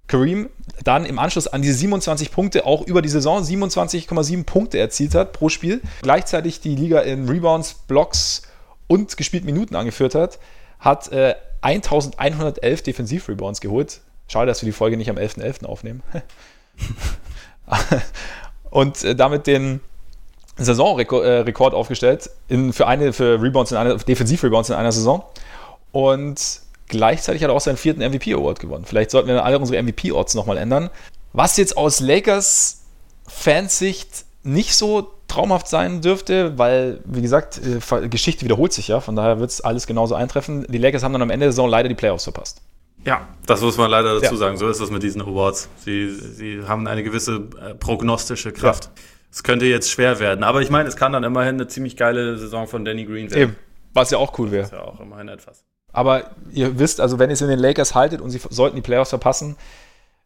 Kareem dann im Anschluss an diese 27 Punkte auch über die Saison 27,7 Punkte erzielt hat pro Spiel, gleichzeitig die Liga in Rebounds, Blocks und gespielt Minuten angeführt hat, hat äh, 1111 Defensiv-Rebounds geholt. Schade, dass wir die Folge nicht am 11.11. .11. aufnehmen. und äh, damit den Saisonrekord aufgestellt in, für eine für Rebounds in einer Defensiv-Rebounds in einer Saison. Und gleichzeitig hat er auch seinen vierten MVP-Award gewonnen. Vielleicht sollten wir alle unsere MVP-Orts nochmal ändern. Was jetzt aus Lakers Fansicht nicht so traumhaft sein dürfte, weil, wie gesagt, äh, Geschichte wiederholt sich ja, von daher wird es alles genauso eintreffen. Die Lakers haben dann am Ende der Saison leider die Playoffs verpasst. Ja, das muss man leider dazu ja. sagen. So ist es mit diesen Awards. Sie, sie haben eine gewisse äh, prognostische Kraft. Ja. Es könnte jetzt schwer werden, aber ich meine, es kann dann immerhin eine ziemlich geile Saison von Danny Green werden. Eben, was ja auch cool wäre. Das ist ja auch immerhin etwas. Aber ihr wisst, also wenn ihr es in den Lakers haltet und sie sollten die Playoffs verpassen,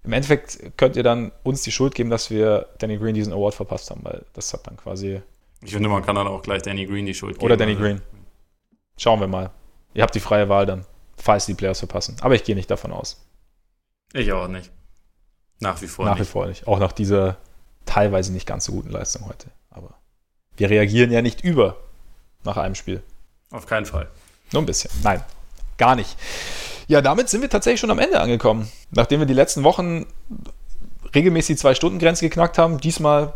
im Endeffekt könnt ihr dann uns die Schuld geben, dass wir Danny Green diesen Award verpasst haben, weil das hat dann quasi. Ich finde, man kann dann auch gleich Danny Green die Schuld geben. Oder Danny also Green. Schauen wir mal. Ihr habt die freie Wahl dann, falls die Playoffs verpassen. Aber ich gehe nicht davon aus. Ich auch nicht. Nach wie vor nach nicht. Nach wie vor nicht. Auch nach dieser teilweise nicht ganz so guten Leistung heute. Aber wir reagieren ja nicht über nach einem Spiel. Auf keinen Fall. Nur ein bisschen. Nein, gar nicht. Ja, damit sind wir tatsächlich schon am Ende angekommen. Nachdem wir die letzten Wochen regelmäßig die Zwei-Stunden-Grenze geknackt haben, diesmal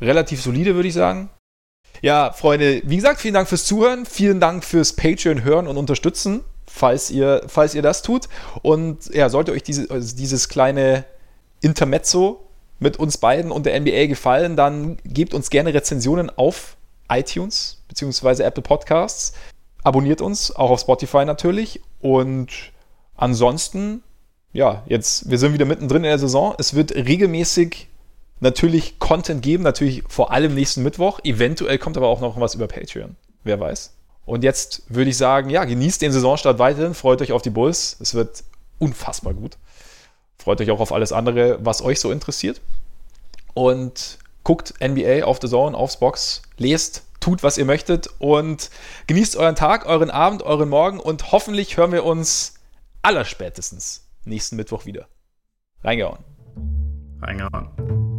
relativ solide, würde ich sagen. Ja, Freunde, wie gesagt, vielen Dank fürs Zuhören, vielen Dank fürs Patreon hören und unterstützen, falls ihr, falls ihr das tut. Und ja, sollte euch diese, also dieses kleine Intermezzo mit uns beiden und der NBA gefallen, dann gebt uns gerne Rezensionen auf iTunes bzw. Apple Podcasts. Abonniert uns, auch auf Spotify natürlich. Und ansonsten, ja, jetzt, wir sind wieder mittendrin in der Saison. Es wird regelmäßig natürlich Content geben, natürlich vor allem nächsten Mittwoch. Eventuell kommt aber auch noch was über Patreon. Wer weiß. Und jetzt würde ich sagen, ja, genießt den Saisonstart weiterhin, freut euch auf die Bulls. Es wird unfassbar gut. Freut euch auch auf alles andere, was euch so interessiert. Und guckt NBA auf The Zone, aufs Box, lest tut, was ihr möchtet und genießt euren Tag, euren Abend, euren Morgen und hoffentlich hören wir uns allerspätestens nächsten Mittwoch wieder. Reingehauen. Reingehauen.